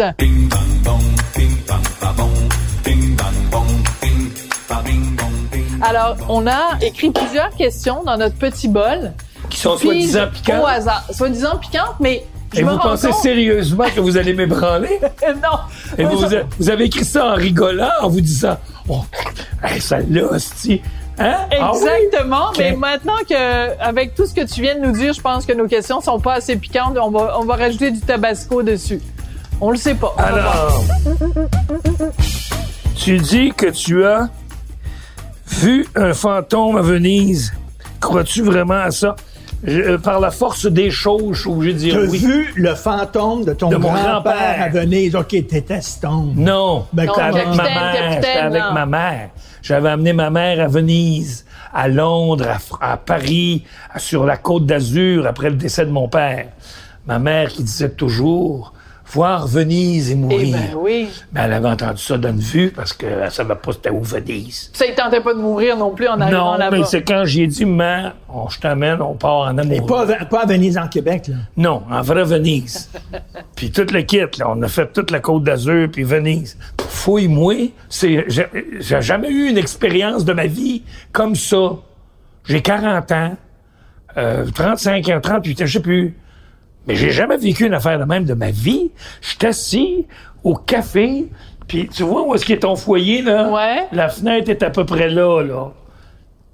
Alors, on a écrit plusieurs questions dans notre petit bol. Qui sont soi-disant piquants. Au hasard. Soi-disant piquantes, mais je Et me vous pensez compte... sérieusement que vous allez m'ébranler? non. Et vous, avez écrit ça en rigolant, en vous disant, oh, hey, ça là, hostie. Hein? Ah oui? Exactement. Mais maintenant que, avec tout ce que tu viens de nous dire, je pense que nos questions sont pas assez piquantes. On va, on va rajouter du tabasco dessus. On le sait pas. Alors, tu dis que tu as vu un fantôme à Venise. Crois-tu vraiment à ça? Je- euh, par la force des choses, je suis obligé de dire oui. vu le fantôme de ton De mon grand-père grand-père. à Venise? OK, t'étais. Non, Ben, Non, j'étais avec capitaine, ma mère. capitaine, J'étais avec non. ma mère. J'avais amené ma mère à Venise, à Londres, à, Fr- à Paris, à- sur la côte d'Azur après le décès de mon père. Ma mère qui disait toujours voir Venise et Eh mourir. ben oui. Mais elle avait entendu ça d'une vue parce qu'elle savait pas c'était où Venise. Ça, il tentait pas de mourir non plus en arrivant Non, là-bas. mais c'est quand j'ai dit, maman, on, je t'amène, on part en amour. Et pas, à- pas à Venise, en Québec, là. Non, en vrai Venise. puis tout le kit, là, on a fait toute la Côte d'Azur, puis Venise. Fouille-moi, c'est, j'ai, j'ai jamais eu une expérience de ma vie comme ça. J'ai 40 ans, euh, 35 ans, 38 ans, je sais plus. Mais j'ai jamais vécu une affaire de même de ma vie. Je suis assis au café, puis tu vois où est-ce qu'il est ton foyer, là? Ouais. La fenêtre est à peu près là, là.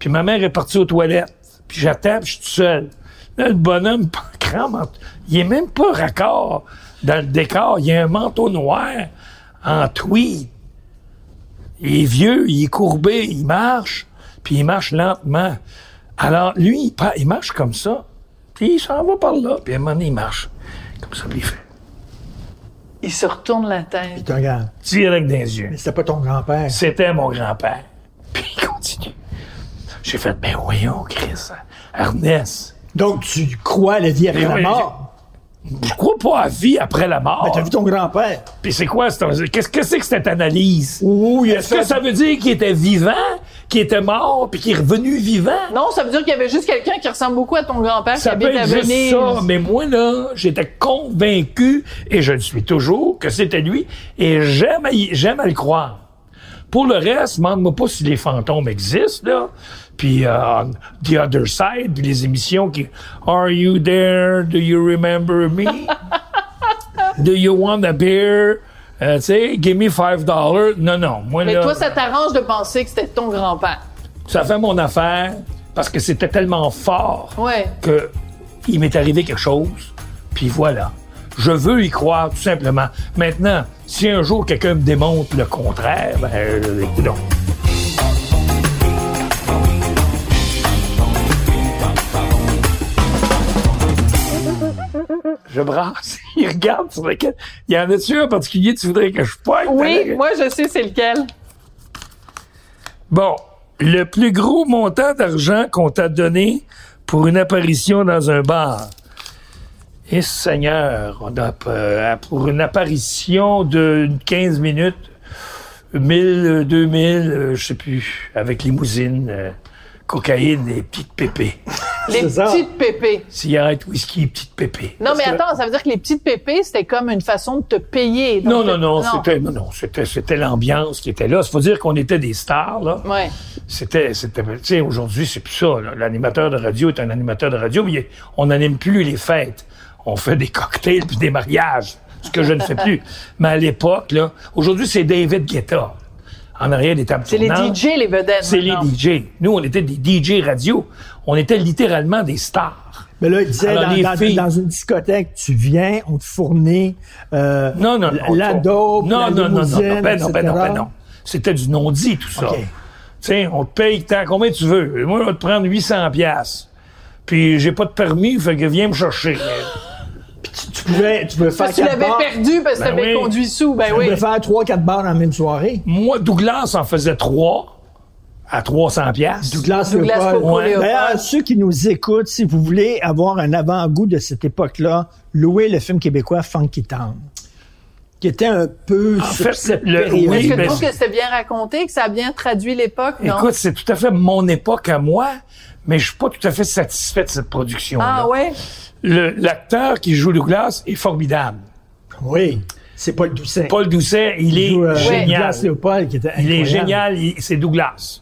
Puis ma mère est partie aux toilettes. Puis j'attends, puis je suis tout seul. Là, le bonhomme, manteau. Il est même pas raccord dans le décor. Il a un manteau noir en tweed. Il est vieux, il est courbé, il marche, puis il marche lentement. Alors, lui, il marche comme ça, puis il s'en va par là, puis à un moment donné, il marche. Comme ça, puis il fait Il se retourne la tête. Puis tu regardes. direct dans les yeux. Mais c'était pas ton grand-père. C'était mon grand-père. Puis il continue. J'ai fait, ben voyons, Chris, Ernest, Donc, tu crois à la vie après Mais la mort? je crois pas à vie après la mort. Mais t'as vu ton grand-père? Puis c'est quoi, c'est- qu'est-ce que c'est que cette analyse? Oui, il a Est-ce que ça veut dire qu'il était vivant, qu'il était mort, puis qu'il est revenu vivant? Non, ça veut dire qu'il y avait juste quelqu'un qui ressemble beaucoup à ton grand-père qui habite à juste Venise. ça, mais moi, là, j'étais convaincu, et je le suis toujours, que c'était lui, et j'aime à, j'aime à le croire. Pour le reste, demande-moi pas si les fantômes existent, là. Puis euh, The Other Side, puis les émissions qui Are you there? Do you remember me? Do you want a beer? Euh, tu sais, give me five dollars. Non, non. Moi, Mais là, toi, ça t'arrange de penser que c'était ton grand-père. ça fait mon affaire parce que c'était tellement fort Ouais. que il m'est arrivé quelque chose, puis voilà. Je veux y croire, tout simplement. Maintenant, si un jour quelqu'un me démontre le contraire, ben, euh, écoute Je brasse, il regarde sur lequel. Il y en a-tu un en particulier tu voudrais que je pointe? Oui, moi, je sais c'est lequel. Bon, le plus gros montant d'argent qu'on t'a donné pour une apparition dans un bar. Et Seigneur, on a euh, pour une apparition de 15 minutes, 1000, 2000, euh, je sais plus, avec limousine, euh, cocaïne et petites pépées. Les petites pépées. Cigarette, whisky, petites pépées. Non, mais attends, ça veut dire que les petites pépées, c'était comme une façon de te payer. Non, non, non, c'était, non, non, c'était, c'était l'ambiance qui était là. Il faut dire qu'on était des stars, là. Ouais. C'était, c'était, tu sais, aujourd'hui, c'est plus ça. là. L'animateur de radio est un animateur de radio, mais on n'anime plus les fêtes. On fait des cocktails puis des mariages, ce que je ne fais plus. Mais à l'époque, là, aujourd'hui, c'est David Guetta. En arrière des tables C'est les. DJ, les vedettes. C'est les. DJ. Nous, on était des DJ radio. On était littéralement des stars. Mais là, il disait, Alors, dans, dans- filles- dans une discothèque, tu viens, on te fournit euh, Non, non, non. la dope, non, la non, non, non, non, ben non, ben non, ben non. C'était du non-dit, tout ça. OK. Tu sais, on te paye tant, combien tu veux? Moi, je vais te prendre 800 pièces. Puis j'ai pas de permis, fait que viens me chercher. Tu pouvais, tu pouvais faire Parce que tu l'avais bars. perdu parce que Ben t'avais oui. conduit sous. Ben Tu oui. pouvais faire trois, quatre bars dans la même soirée. Moi, Douglas en faisait trois à 300 pièces. Douglas, Douglas Leopold. Coco Ouais. D'ailleurs, ceux qui nous écoutent, si vous voulez avoir un avant-goût de cette époque-là, louez le film québécois Funky Town. qui était un peu En fait, cette le- période. oui, que mais tu trouves c'est- que c'était bien raconté, que ça a bien traduit l'époque? Non. Écoute, c'est tout à fait mon époque à moi, mais je suis pas tout à fait satisfait de cette production-là. ah ouais? Le- L'acteur qui joue Douglas est formidable. Oui, c'est Paul Doucet. Paul Doucet, il est joue, euh, génial. Léopold, qui était Il est génial, c'est Douglas.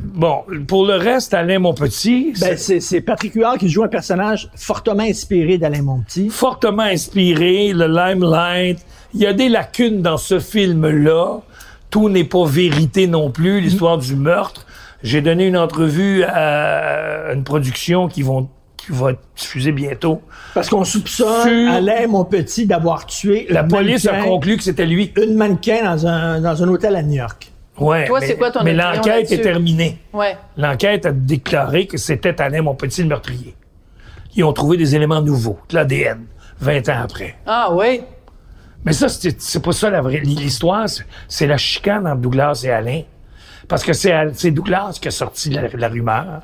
Bon, pour le reste, Alain Monpetit, Ben, c'est Patrick Huard qui joue un personnage fortement inspiré d'Alain Monpetit. fortement inspiré, le limelight. Il y a des lacunes dans ce film-là. Tout n'est pas vérité non plus, l'histoire du meurtre. J'ai donné une entrevue à une production qui vont qui va être diffusée bientôt. Parce qu'on soupçonne Sur- Alain Monpetit d'avoir tué La police a conclu que c'était lui. une mannequin dans un, dans un hôtel à New York. Ouais, Toi, mais, c'est quoi ton Mais l'enquête est terminée. Ouais. L'enquête a déclaré que c'était Alain Monpetit le meurtrier. Ils ont trouvé des éléments nouveaux, de l'ADN, 20 ans après. Ah oui. Mais ça, c'est pas ça la vraie. L'histoire, c'est- la chicane entre Douglas et Alain. Parce que c'est Douglas qui a sorti la, la rumeur,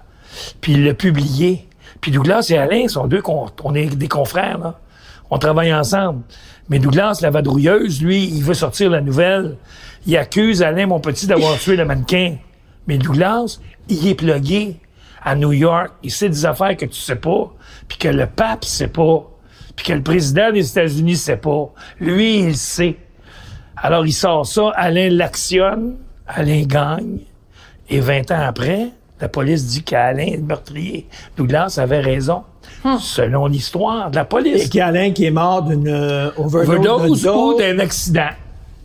puis il l'a publié. Puis Douglas et Alain sont deux, on est des confrères, là. On travaille ensemble. Mais Douglas, la vadrouilleuse, lui, il veut sortir la nouvelle. Il accuse Alain, mon petit, d'avoir tué le mannequin. Mais Douglas, il est plugué à New York. Il sait des affaires que tu sais pas, puis que le pape sait pas, puis que le président des États-Unis sait pas. Lui, il sait. Alors, il sort ça, Alain l'actionne, Alain gagne, et 20 ans après, la police dit qu'Alain est le meurtrier. Douglas avait raison, selon l'histoire de la Et police. qu'il y a Alain qui est mort d'une euh, overdose, Overdose ou d'un accident.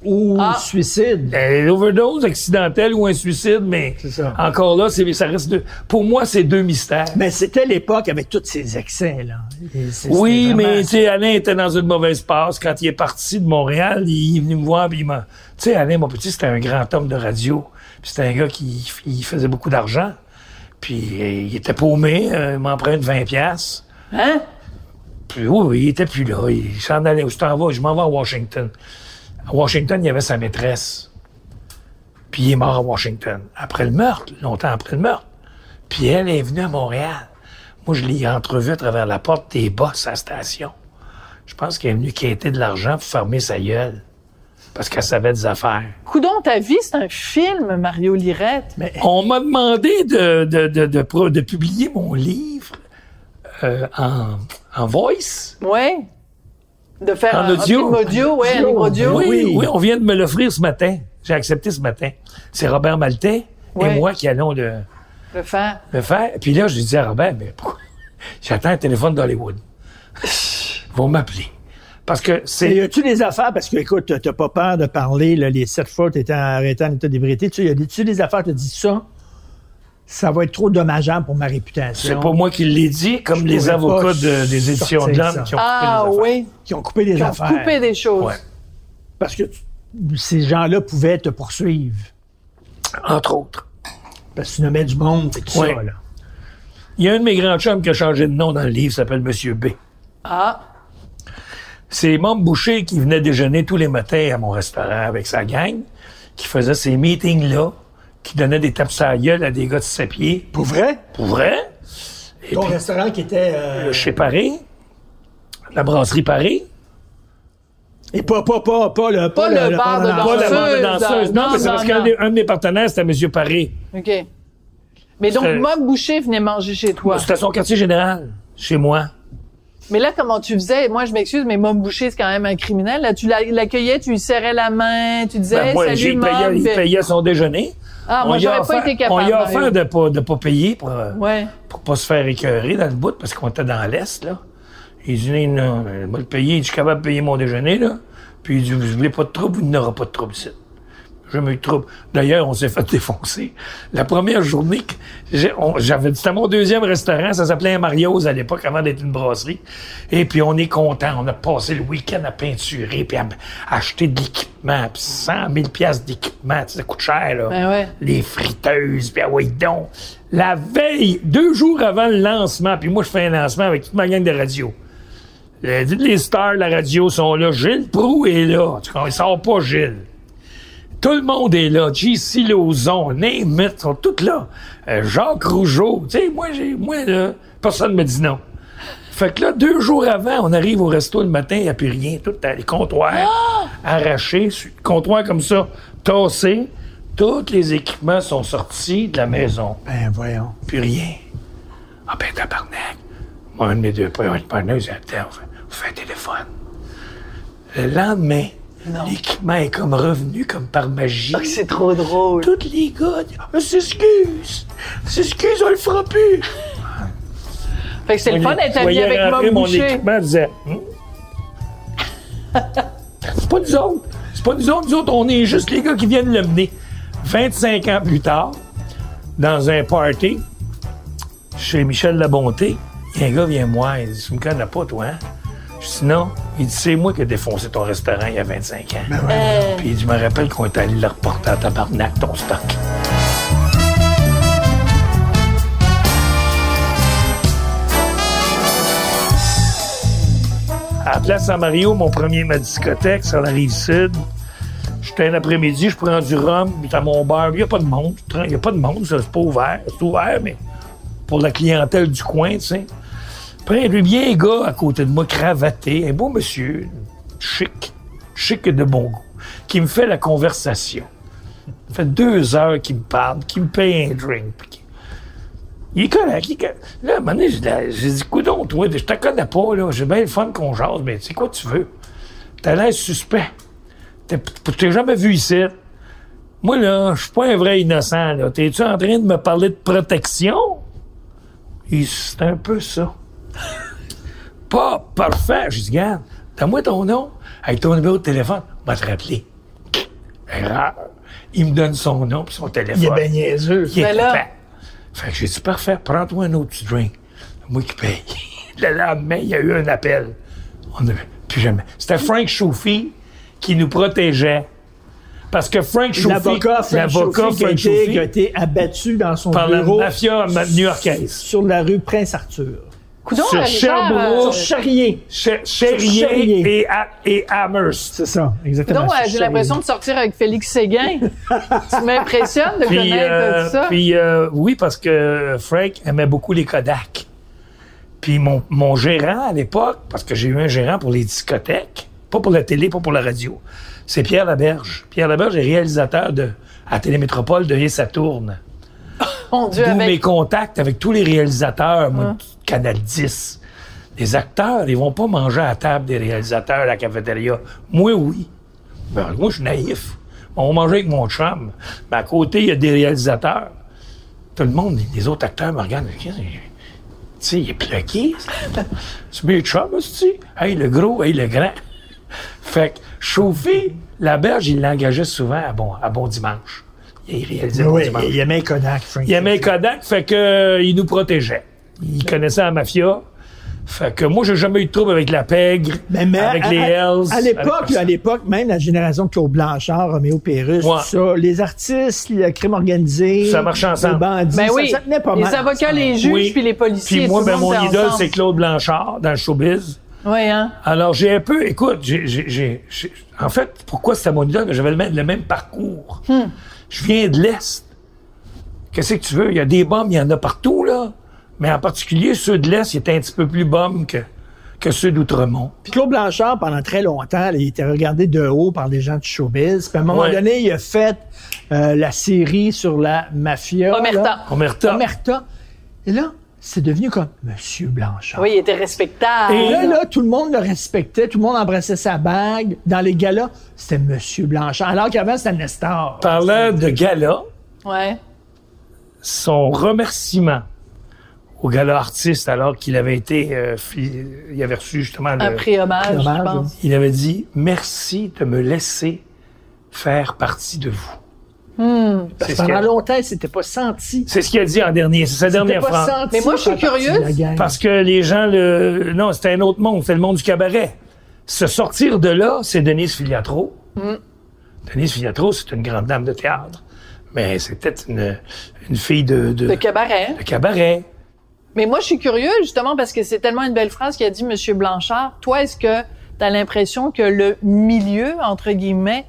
ou Ah. suicide. Euh, L'overdose accidentelle ou un suicide, mais encore là, ça reste deux. Pour moi, c'est deux mystères. Mais c'était l'époque avec tous ces excès, là. Et Oui, mais tu sais, Alain était dans une mauvaise passe. Quand il est parti de Montréal, il est venu me voir, puis il m'a... Tu sais, Alain, mon petit, c'était un grand homme de radio. C'était un gars qui il faisait beaucoup d'argent. Puis euh, il était paumé, euh, il m'emprunte 20 pièces. Hein? Puis oui, il était plus là. Il s'en allait. Où je t'en vais? Je m'en vais à Washington. À Washington, il y avait sa maîtresse. Puis il est mort à Washington. Après le meurtre, longtemps après le meurtre. Puis elle est venue à Montréal. Moi, je l'ai entrevue à travers la porte des boss à la station. Je pense qu'elle est venue quêter de l'argent pour fermer sa gueule. Parce qu'elle savait des affaires. Coudon, ta vie, c'est un film, Mario Lirette. Mais On m'a demandé de, de, de, de, publier mon livre euh, en, en voice. Ouais. De faire En un, un audio. film audio, ouais, un livre audio. Oui, Oui. oui, on vient de me l'offrir ce matin. J'ai accepté ce matin. C'est Robert Maltais Ouais. et moi qui allons le, Le faire. le faire. Puis là, j'ai dit à Robert, mais pourquoi? J'attends un téléphone d'Hollywood. Ils vont m'appeler. Parce que Et y c'est... a-tu des affaires, parce que, écoute, t'as- t'as pas peur de parler, là, les sept fois que t'étais arrêté en état d'ébriété, tu y a-tu des affaires, tu dis ça, ça va être trop dommageable pour ma réputation. C'est pas moi qui l'ai dit, comme Je les avocats de- des éditions de l'Homme qui ont Ah coupé les affaires. oui. Qui ont coupé des Qui ont affaires. coupé des choses. Ouais. Parce que tu- ces gens-là pouvaient te poursuivre. Entre autres. Parce que tu nommais du monde, c'est tout Ouais. ça, là. Il y a un de mes grands chums qui a changé de nom dans le livre, s'appelle Monsieur B. Ah. C'est Mom Boucher qui venait déjeuner tous les matins à mon restaurant avec sa gang, qui faisait ces meetings-là, qui donnait des tapes à la gueule à des gars de ses pieds. Pour vrai? Pour vrai? Et Ton puis, restaurant qui était... euh, chez Paris, la brasserie Paris, Et pas, pas, pas, pas le... Pas le bar de dans- pas Danseuse, bande de danseuse. Non, non, mais c'est parce qu'un de mes partenaires, c'était Monsieur Paris. OK. Mais donc, Mob Boucher venait manger chez toi. C'était son quartier général, chez moi. Mais là, comment tu faisais? Moi, je m'excuse, mais Mob Boucher, c'est quand même un criminel. Là, tu l'a- l'accueillais, tu lui serrais la main, tu disais, Ben, moi, salut, Mob. payé, il payait son déjeuner. Ah, moi, j'aurais pas été capable. On y a offert de pas, de pas payer pour, euh, Ouais. pour pas se faire écœurer dans le bout, parce qu'on était dans l'Est, là. Il dit, non, moi, le payer, il je suis capable de payer mon déjeuner, là. Puis il dit, vous voulez pas de trouble, vous n'aurez pas de trouble ici. Eu de trouble. D'ailleurs, on s'est fait défoncer. La première journée, j'avais, c'était mon deuxième restaurant, ça s'appelait Mario's à l'époque, avant d'être une brasserie. Et puis, on est content. On a passé le week-end à peinturer, puis à, acheter de l'équipement, puis 100 000 piastres d'équipement, ça coûte cher, là. Ben ouais. Les friteuses, puis ah oui, donc. La veille, deux jours avant le lancement, puis moi, je fais un lancement avec toute ma gang de radio. Les, les stars de la radio sont là. Gilles Proux est là. Tu comprends? Il sort pas Gilles. Tout le monde est là. J.C. Lauzon, Name it, sont tous là. Euh, Jacques Rougeau. Tu sais, moi, j'ai, moi, là, personne me dit non. Fait que là, deux jours avant, on arrive au resto le matin, il n'y a plus rien. Tout à- les comptoirs. arraché, sur le comptoir comme ça, tassé. Tous les équipements sont sortis de la maison. Ben, voyons. Plus rien. Ah ben, tabarnak. Moi, un de mes deux partenaires, il dit, attends, on fait, on fait un téléphone. Le lendemain, l'équipement est comme revenu comme par magie. Ah, c'est trop drôle. Tous les gars, disent, Ah, s'excuse. S'excuse, on le fera plus. Fait que c'est le fun d'être ami avec Mom mon Boucher. équipement, je disais, Hum? c'est pas nous autres. C'est pas nous autres. Nous autres, on est juste les gars qui viennent le mener. 25 ans plus tard, dans un party, chez Michel Labonté, il y a un gars vient me voir, il dit, tu me connais pas, toi, hein? Je dis, non. Il dit, c'est moi qui ai défoncé ton restaurant il y a 25 ans. Euh, Puis il dit, je me rappelle qu'on est allé le reporter à tabarnak, ton stock. À la place Saint-Mario, mon premier ma discothèque sur la rive sud. J'étais un après-midi, je prends du rhum, puis à mon bar. Il n'y a pas de monde. Il n'y a pas de monde, ça, c'est pas ouvert. C'est ouvert, mais pour la clientèle du coin, tu sais. Après, a bien gars à côté de moi, cravaté, un beau monsieur, chic, chic et de bon goût, qui me fait la conversation. Ça fait deux heures qu'il me parle, qu'il me paye un drink. Il est correct, il est. Là, à un moment donné, j'ai dit, coudon, toi, je te connais pas, là. J'ai bien le fun qu'on jase, mais c'est quoi tu veux? T'as l'air suspect. T'es- jamais vu ici. Moi, là, je suis pas un vrai innocent, là. T'es-tu en train de me parler de protection? C'est un peu ça. Pas parfait. Je dis, regarde, donne-moi ton nom. Avec ton numéro de téléphone, on va te rappeler. Erreur. Il me donne son nom et son téléphone. Il est bien niaiseux. Il est là-. Fait que j'ai dit, parfait, prends-toi un autre petit drink. Moi qui paye. Le lendemain, il y a eu un appel. On a, puis jamais. C'était Frank Chauffy qui nous protégeait. Parce que Frank Chauffy, L'avocat Frank qui a Frank été- qui a été abattu dans son par la bureau mafia ma- new-yorkaise. sur la rue Prince-Arthur. Coudonc, Sur Sherbrooke. Charrier. Cher- Cherrier Cherrier. et, Amherst. C'est ça, exactement. coudonc, euh, j'ai l'impression de sortir avec Félix Séguin. tu m'impressionnes de Puis, connaître euh, tout ça. puis, euh, oui, parce que Frank aimait beaucoup les Kodak. Puis mon, mon gérant à l'époque, parce que j'ai eu un gérant pour les discothèques, pas pour la télé, pas pour la radio, c'est Pierre Laberge. Pierre Laberge est réalisateur de, à Télémétropole de Et ça tourne. Mon Dieu, D'où mes contacts avec tous les réalisateurs, moi, Canal 10. Les acteurs, ils vont pas manger à la table des réalisateurs à la cafétéria. Moi, oui. Ben, moi, je suis naïf. On va manger avec mon chum. Mais à côté, il y a des réalisateurs. Tout le monde, les autres acteurs me regardent. Tu sais, il est plugué. C'est mes chums, aussi. Hey, le gros, hey, le grand. Fait que Chauffé, la berge, il l'engageait souvent à Bon, à bon Dimanche. Il réalisait Bon Oui, Dimanche. il aimait Kodak, Frank. Il aimait Kodak, fait que euh, il nous protégeait. Il connaissait la mafia. Fait que moi, j'ai jamais eu de trouble avec la pègre, Mais, mais avec à, les Hells. À l'époque, à l'époque, même la génération de Claude Blanchard, Roméo Pérus, Ouais. tout ça, les artistes, le crime organisé, Ça marchait ensemble. les bandits, Ben ça, oui, ça tenait pas les mal avocats, ensemble. les juges, Oui. puis les policiers. Puis moi, ben, mon idole, c'est Claude Blanchard dans le showbiz. Oui, hein? Alors, j'ai un peu, écoute, j'ai, j'ai- j'ai- j'ai- en fait, pourquoi c'était mon idole? J'avais le même, le même parcours. Hmm. Je viens de l'Est. Qu'est-ce que tu veux? Il y a des bombes, il y en a partout, là. Mais en particulier, ceux de l'Est, ils étaient un petit peu plus bombes que, que ceux d'Outremont. Puis Claude Blanchard, pendant très longtemps, là, il était regardé de haut par des gens de showbiz. Puis à un moment Ouais. donné, il a fait euh, la série sur la mafia. Omerta. là. Omerta. Omerta. Et là, c'est devenu comme Monsieur Blanchard. Oui, il était respectable. Et là, là, tout le monde le respectait, tout le monde embrassait sa bague. Dans les galas, c'était Monsieur Blanchard. Alors qu'avant, c'était Nestor. Parlant de gala, Ouais. son remerciement au gala artiste alors qu'il avait été, euh, il avait reçu justement le, Un prix hommage, je pense. il avait dit merci de me laisser faire partie de vous. Parce C'est que ce pendant qu'il- longtemps, il s'était pas senti. C'est ce qu'il a dit en dernier, c'est sa C'était dernière pas phrase. senti Mais moi, je suis la curieuse. Parce que les gens le, non, c'était un autre monde, c'était le monde du cabaret. Se sortir de là, c'est Denise Filiatro. Mm. Denise Filiatro, c'est une grande dame de théâtre. Mais c'était une, une fille de, de, Le cabaret. de cabaret. Mais moi, je suis curieux, justement, parce que c'est tellement une belle phrase qu'a dit M. Blanchard. Toi, est-ce que tu as l'impression que le milieu, entre guillemets,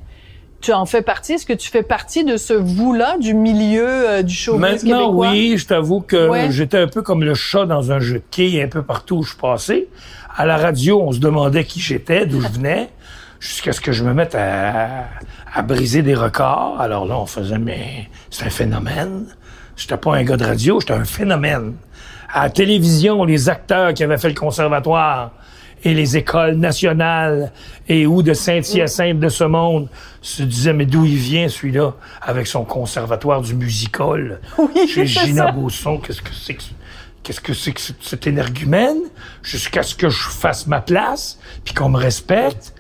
tu en fais partie? Est-ce que tu fais partie de ce vous-là, du milieu euh, du showbiz Maintenant, québécois? oui, je t'avoue que Ouais. j'étais un peu comme le chat dans un jeu de quilles un peu partout où je passais. À la radio, on se demandait qui j'étais, d'où je venais. jusqu'à ce que je me mette à, à briser des records. Alors là, on faisait, mais c'est un phénomène. J'étais pas un gars de radio, j'étais un phénomène. À la télévision, les acteurs qui avaient fait le conservatoire et les écoles nationales et ou de Saint-Hyacinthe de ce monde se disaient, mais d'où il vient celui-là? Avec son conservatoire du musical chez c'est Gina ça. Beauson? Qu'est-ce que c'est que Qu'est-ce que c'est que ce- cet énergumène? Jusqu'à ce que je fasse ma place, puis qu'on me respecte.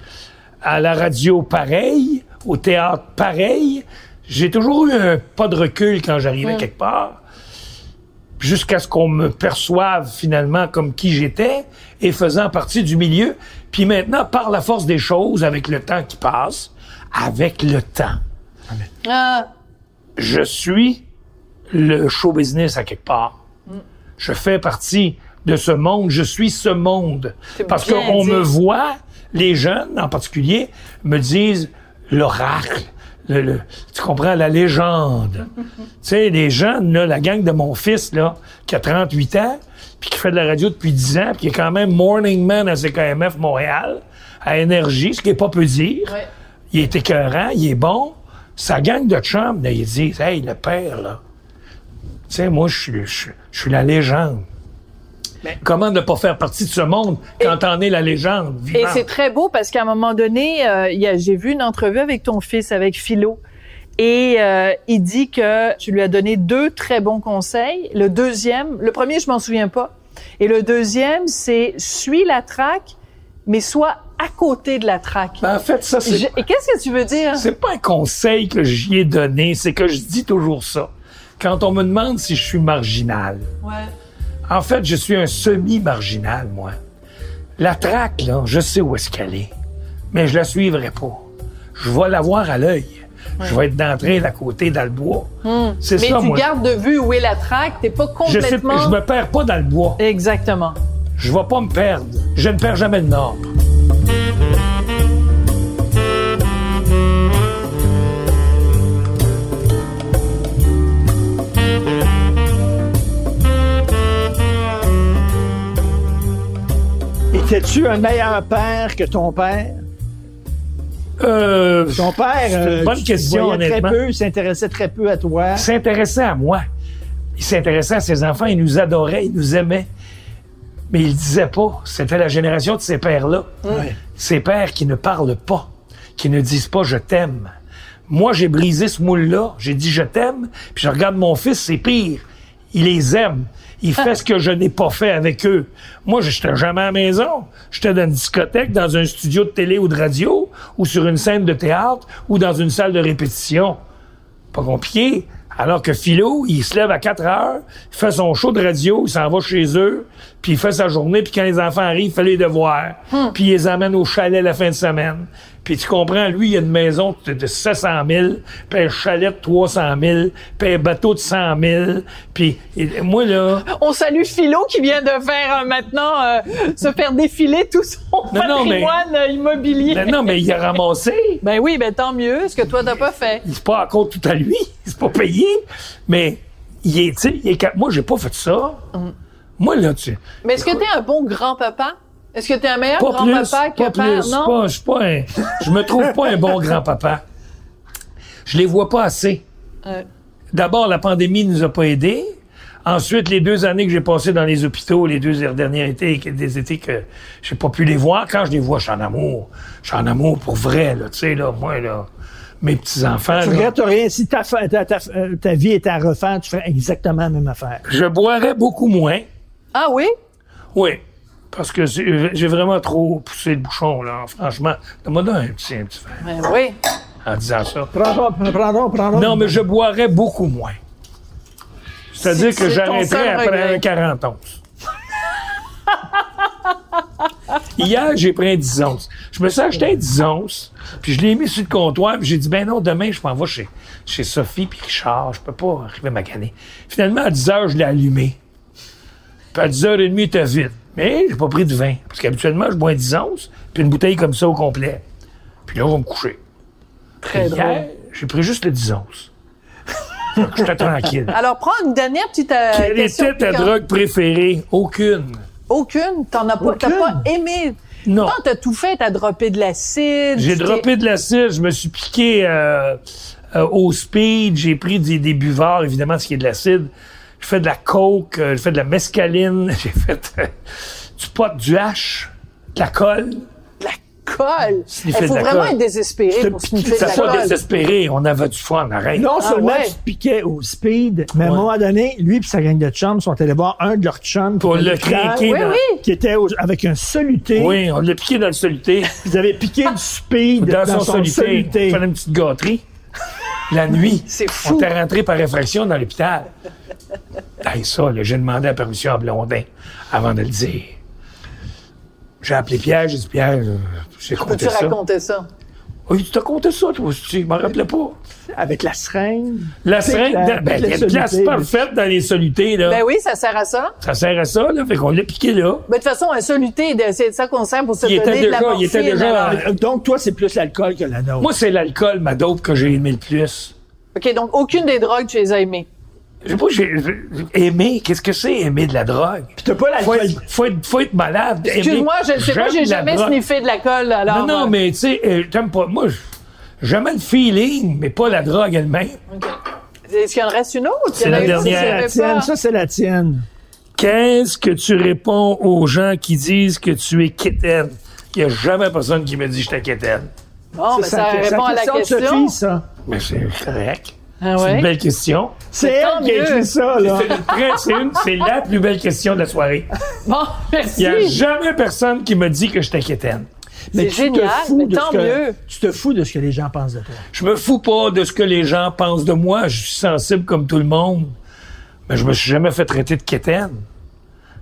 À la radio, pareil. Au théâtre, pareil. J'ai toujours eu un pas de recul quand j'arrivais quelque part. Jusqu'à ce qu'on me perçoive finalement comme qui j'étais et faisant partie du milieu. Puis maintenant, par la force des choses, avec le temps qui passe, avec le temps, Ah, je suis le show business à quelque part. Je fais partie de ce monde, je suis ce monde. Parce qu'on me voit, les jeunes en particulier, me disent l'oracle. Le- le- tu comprends, la légende. tu sais, les jeunes, là, la gang de mon fils, là, qui a 38 ans, puis qui fait de la radio depuis 10 ans, puis qui est quand même morning man à CKMF Montréal, à Énergie, ce qui est pas peu dire. ouais. Il est écœurant, il est bon. Sa gang de chums, là, ils disent Hey, le père, là. Tu sais, moi, je suis, je, je suis la légende. Comment ne pas faire partie de ce monde quand t'en es la légende? Et vivante? c'est très beau parce qu'à un moment donné, euh, j'ai vu une entrevue avec ton fils, avec Philo. Et euh, il dit que tu lui as donné deux très bons conseils. Le deuxième, le premier, je m'en souviens pas. Et le deuxième, c'est suis la traque, mais sois à côté de la traque. Ben, en fait, ça, c'est Et qu'est-ce que tu veux dire? C'est pas un conseil que j'y ai donné, c'est que je dis toujours ça. Quand on me demande si je suis marginal, Ouais. En fait, je suis un semi-marginal, moi. La traque, là, je sais où est-ce qu'elle est, mais je la suivrai pas. Je vais la voir à l'œil. Je vais être d'entrée d'à côté dans le bois. C'est Mais ça, tu moi. gardes de vue où est la traque, t'es pas Je sais, complètement... je me perds pas dans le bois. Exactement. Je vais pas me perdre. Je ne perds jamais le nord. Étais-tu un meilleur père que ton père? Euh, Ton père, euh, bonne tu- question, voyais honnêtement. très peu, il s'intéressait très peu à toi. il s'intéressait à moi. Il s'intéressait à ses enfants. Il nous adorait. Il nous aimait. Mais il disait pas. C'était la génération de ces pères-là. Ces pères qui ne parlent pas, qui ne disent pas je t'aime. Moi, j'ai brisé ce moule-là. J'ai dit je t'aime. Puis je regarde mon fils, c'est pire. Il les aime. Il fait ce que je n'ai pas fait avec eux. Moi, je n'étais jamais à la maison. J'étais dans une discothèque, dans un studio de télé ou de radio, ou sur une scène de théâtre, ou dans une salle de répétition. Pas compliqué. Alors que Philo, il se lève à 4 heures, il fait son show de radio, il s'en va chez eux, puis il fait sa journée, puis quand les enfants arrivent, il fait les devoirs, puis il les amène au chalet la fin de semaine. Puis tu comprends, lui, il a une maison de, de 700 000, puis un chalet de 300 000, puis un bateau de 100 000, puis moi, là... On salue Philo qui vient de faire euh, maintenant euh, se faire défiler tout son Non, non, mais- patrimoine euh, immobilier. Ben non, mais il a ramassé. Ben oui, ben tant mieux, ce que toi t'as pas fait. C'est pas encore tout à lui, c'est pas payé, mais il est, tu sais, il est moi, j'ai pas fait ça. Moi, là, tu Mais est-ce que t'es un bon grand-papa? Est-ce que t'es un meilleur grand-papa que pas père? plus. Non? Pas- je suis pas un, je me trouve pas un bon grand-papa. Je les vois pas assez. Ouais. D'abord, la pandémie nous a pas aidés. Ensuite, les deux années que j'ai passées dans les hôpitaux, les deux derniers étés, des étés que j'ai pas pu les voir, quand je les vois, je suis en amour. Je suis en amour pour vrai, là, tu sais, là, moi, là, mes petits-enfants, Tu regrettes rien. Si ta, fa- ta, ta- euh, ta vie était à refaire, tu ferais exactement la même affaire. je boirais beaucoup moins. Ah oui? Oui. Parce que j'ai vraiment trop poussé le bouchon, là, franchement. Donne-moi un petit, un petit verre Ben oui. en disant ça. Prends-en, prends-en, prends-en. Non, mais je boirais beaucoup moins. C'est-à-dire C'est- que j'arrêterais après un 40 onces. Hier, j'ai pris un 10 onces. Je me suis acheté un 10 onces, puis je l'ai mis sur le comptoir, puis j'ai dit, ben non, demain, je m'en vais chez, chez Sophie puis Richard. Je peux pas arriver à maganer. Finalement, à 10 heures, je l'ai allumé. Puis à 10h30, il était vide. Mais j'ai pas pris de vin. Parce qu'habituellement, je bois un 10 onces, puis une bouteille comme ça au complet. Puis là, on va me coucher. Très Hier, drôle. j'ai pris juste le 10 onces. J'étais tranquille. Alors, prends une dernière petite euh, Quelle était ta piquante. drogue préférée? Aucune. Aucune? T'en as pas, t'as pas aimé? Non. Non, t'as tout fait, t'as droppé de l'acide? J'ai droppé de l'acide, je me suis piqué euh, euh, au speed, j'ai pris des, des buvards, évidemment, ce qui est de l'acide. J'ai fait de la coke, euh, j'ai fait de la mescaline, j'ai fait euh, du pot, du hache, de la colle. La colle? Il faut de vraiment colle. être désespéré pour sniffer de la pas colle. désespéré, on avait du fun, arrête. Non Ah seulement ouais. tu te piquais au speed, mais à un Ouais. moment donné, lui et sa gang de chums sont allés voir un de leurs chums qui Pour était le craquer Oui, dans- oui. qui était au- avec un soluté. Oui, on l'a piqué dans le soluté. Vous avez piqué du speed dans, dans, son, son soluté. soluté. On fait une petite gâterie. La nuit. C'est On fou. était rentré par réfraction dans l'hôpital. Hey, ça, j'ai demandé la permission à Blondin avant de le dire. J'ai appelé Pierre, j'ai dit Pierre, euh, j'ai Peux-tu compté ça. raconter ça? Oui, tu t'as compté ça, toi aussi, je m'en rappelais pas. Avec la seringue. La seringue, la- dans- ben, il y a une place parfaite dans les solutés, là. Ben oui, ça sert à ça. Ça sert à ça, là. Fait qu'on l'a piqué là. Ben, de toute façon, un soluté, c'est de ça qu'on sert pour se Il était donner de la déjà- il était morphine. déjà- alors. Donc, toi, c'est plus l'alcool que la nôtre. Moi, c'est l'alcool, ma dope, que j'ai aimé le plus. OK, donc aucune des drogues, tu les as aimées? Je sais pas, j'ai j'ai- aimer. Qu'est-ce que c'est aimer de la drogue? Puis t'as pas Faut être, faut être, faut être malade. Excuse-moi, je ne sais pas, j'ai jamais sniffé de la colle, alors. Non, non, euh, mais tu sais, euh, j'aime pas. Moi, j- j'aime le feeling, mais pas la drogue elle-même. Est-ce qu'il en reste une autre? C'est Il y en la dernière. je la savais tienne. Ça, c'est la tienne. Qu'est-ce que tu réponds aux gens qui disent que tu es quétaine? Il n'y a jamais personne qui me dit que j'étais quétaine. Bon, ben, ça répond à la question. Sophie, ça. Mais c'est correct. Ah C'est une belle question. C'est tant elle qui a mieux. écrit ça, là. C'est une très- c'est une- c'est la plus belle question de la soirée. Bon, Il merci. n'y a jamais personne qui me dit que j'étais quétaine. Mais C'est tu te génial, fous mais de tant ce que- mieux. Tu te fous de ce que les gens pensent de toi. Je me fous pas de ce que les gens pensent de moi. Je suis sensible comme tout le monde. Mais je me suis jamais fait traiter de quétaine.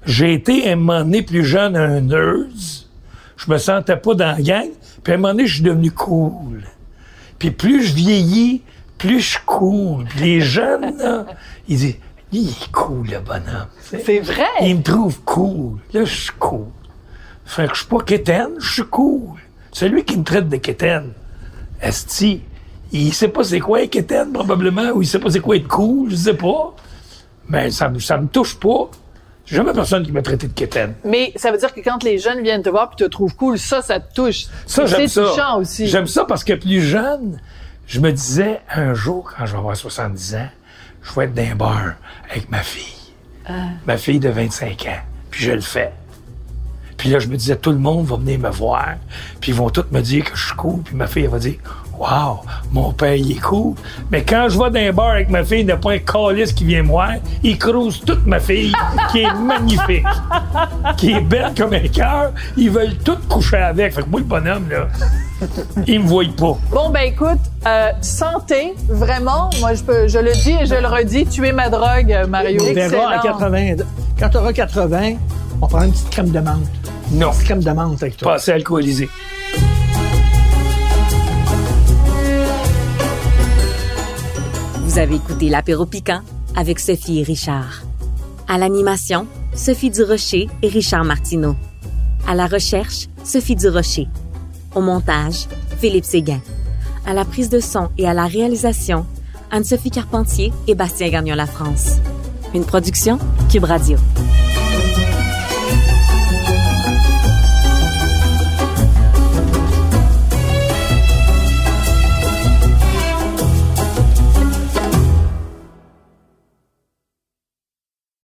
J'ai été, à un moment donné, plus jeune, un nurse. Je me sentais pas dans la gang. Puis à un moment donné, je suis devenu cool. Puis plus je vieillis, plus je suis cool. Puis les jeunes, là, ils disent, il est cool, le bonhomme. C'est vrai. Il me trouve cool. Là, je suis cool. Fait que je suis pas quétaine, je suis cool. Celui qui me traite de quétaine, Esti, il sait pas c'est quoi être quétaine, probablement, ou il sait pas c'est quoi être cool, je sais pas. Mais ça, me- ça me touche pas. J'ai jamais personne qui m'a traité de quétaine. Mais ça veut dire que quand les jeunes viennent te voir puis te trouvent cool, ça, ça te touche. Ça, j'aime C'est ça. touchant aussi. J'aime ça parce que plus jeune, je me disais, un jour, quand je vais avoir 70 ans, je vais être dans un bar avec ma fille. Ma fille de 25 ans. Puis je le fais. Puis là, je me disais, tout le monde va venir me voir. Puis ils vont tous me dire que je suis cool. Puis ma fille, elle va dire, Wow, mon père, il est cool. Mais quand je vais dans un bar avec ma fille, il n'y a pas un calice qui vient me voir. Il crouse toute ma fille, qui est magnifique, qui est belle comme un cœur. Ils veulent tout coucher avec. Fait que moi, le bonhomme, là, il me voit pas. Bon, ben écoute, euh, santé, vraiment. Moi, je, peux, je le dis et je le redis, tu es ma drogue, Mario. On verra à Excellent. 80. Quand tu auras 80, on prend une petite crème de menthe. Non, Une petite crème de menthe avec toi. pas assez alcoolisé. Vous avez écouté l'apéro piquant avec Sophie et Richard. À l'animation, Sophie Durocher et Richard Martineau. À la recherche, Sophie Durocher. Au montage, Philippe Séguin. À la prise de son et à la réalisation, Anne-Sophie Carpentier et Bastien Gagnon La France. Une production Cube Radio.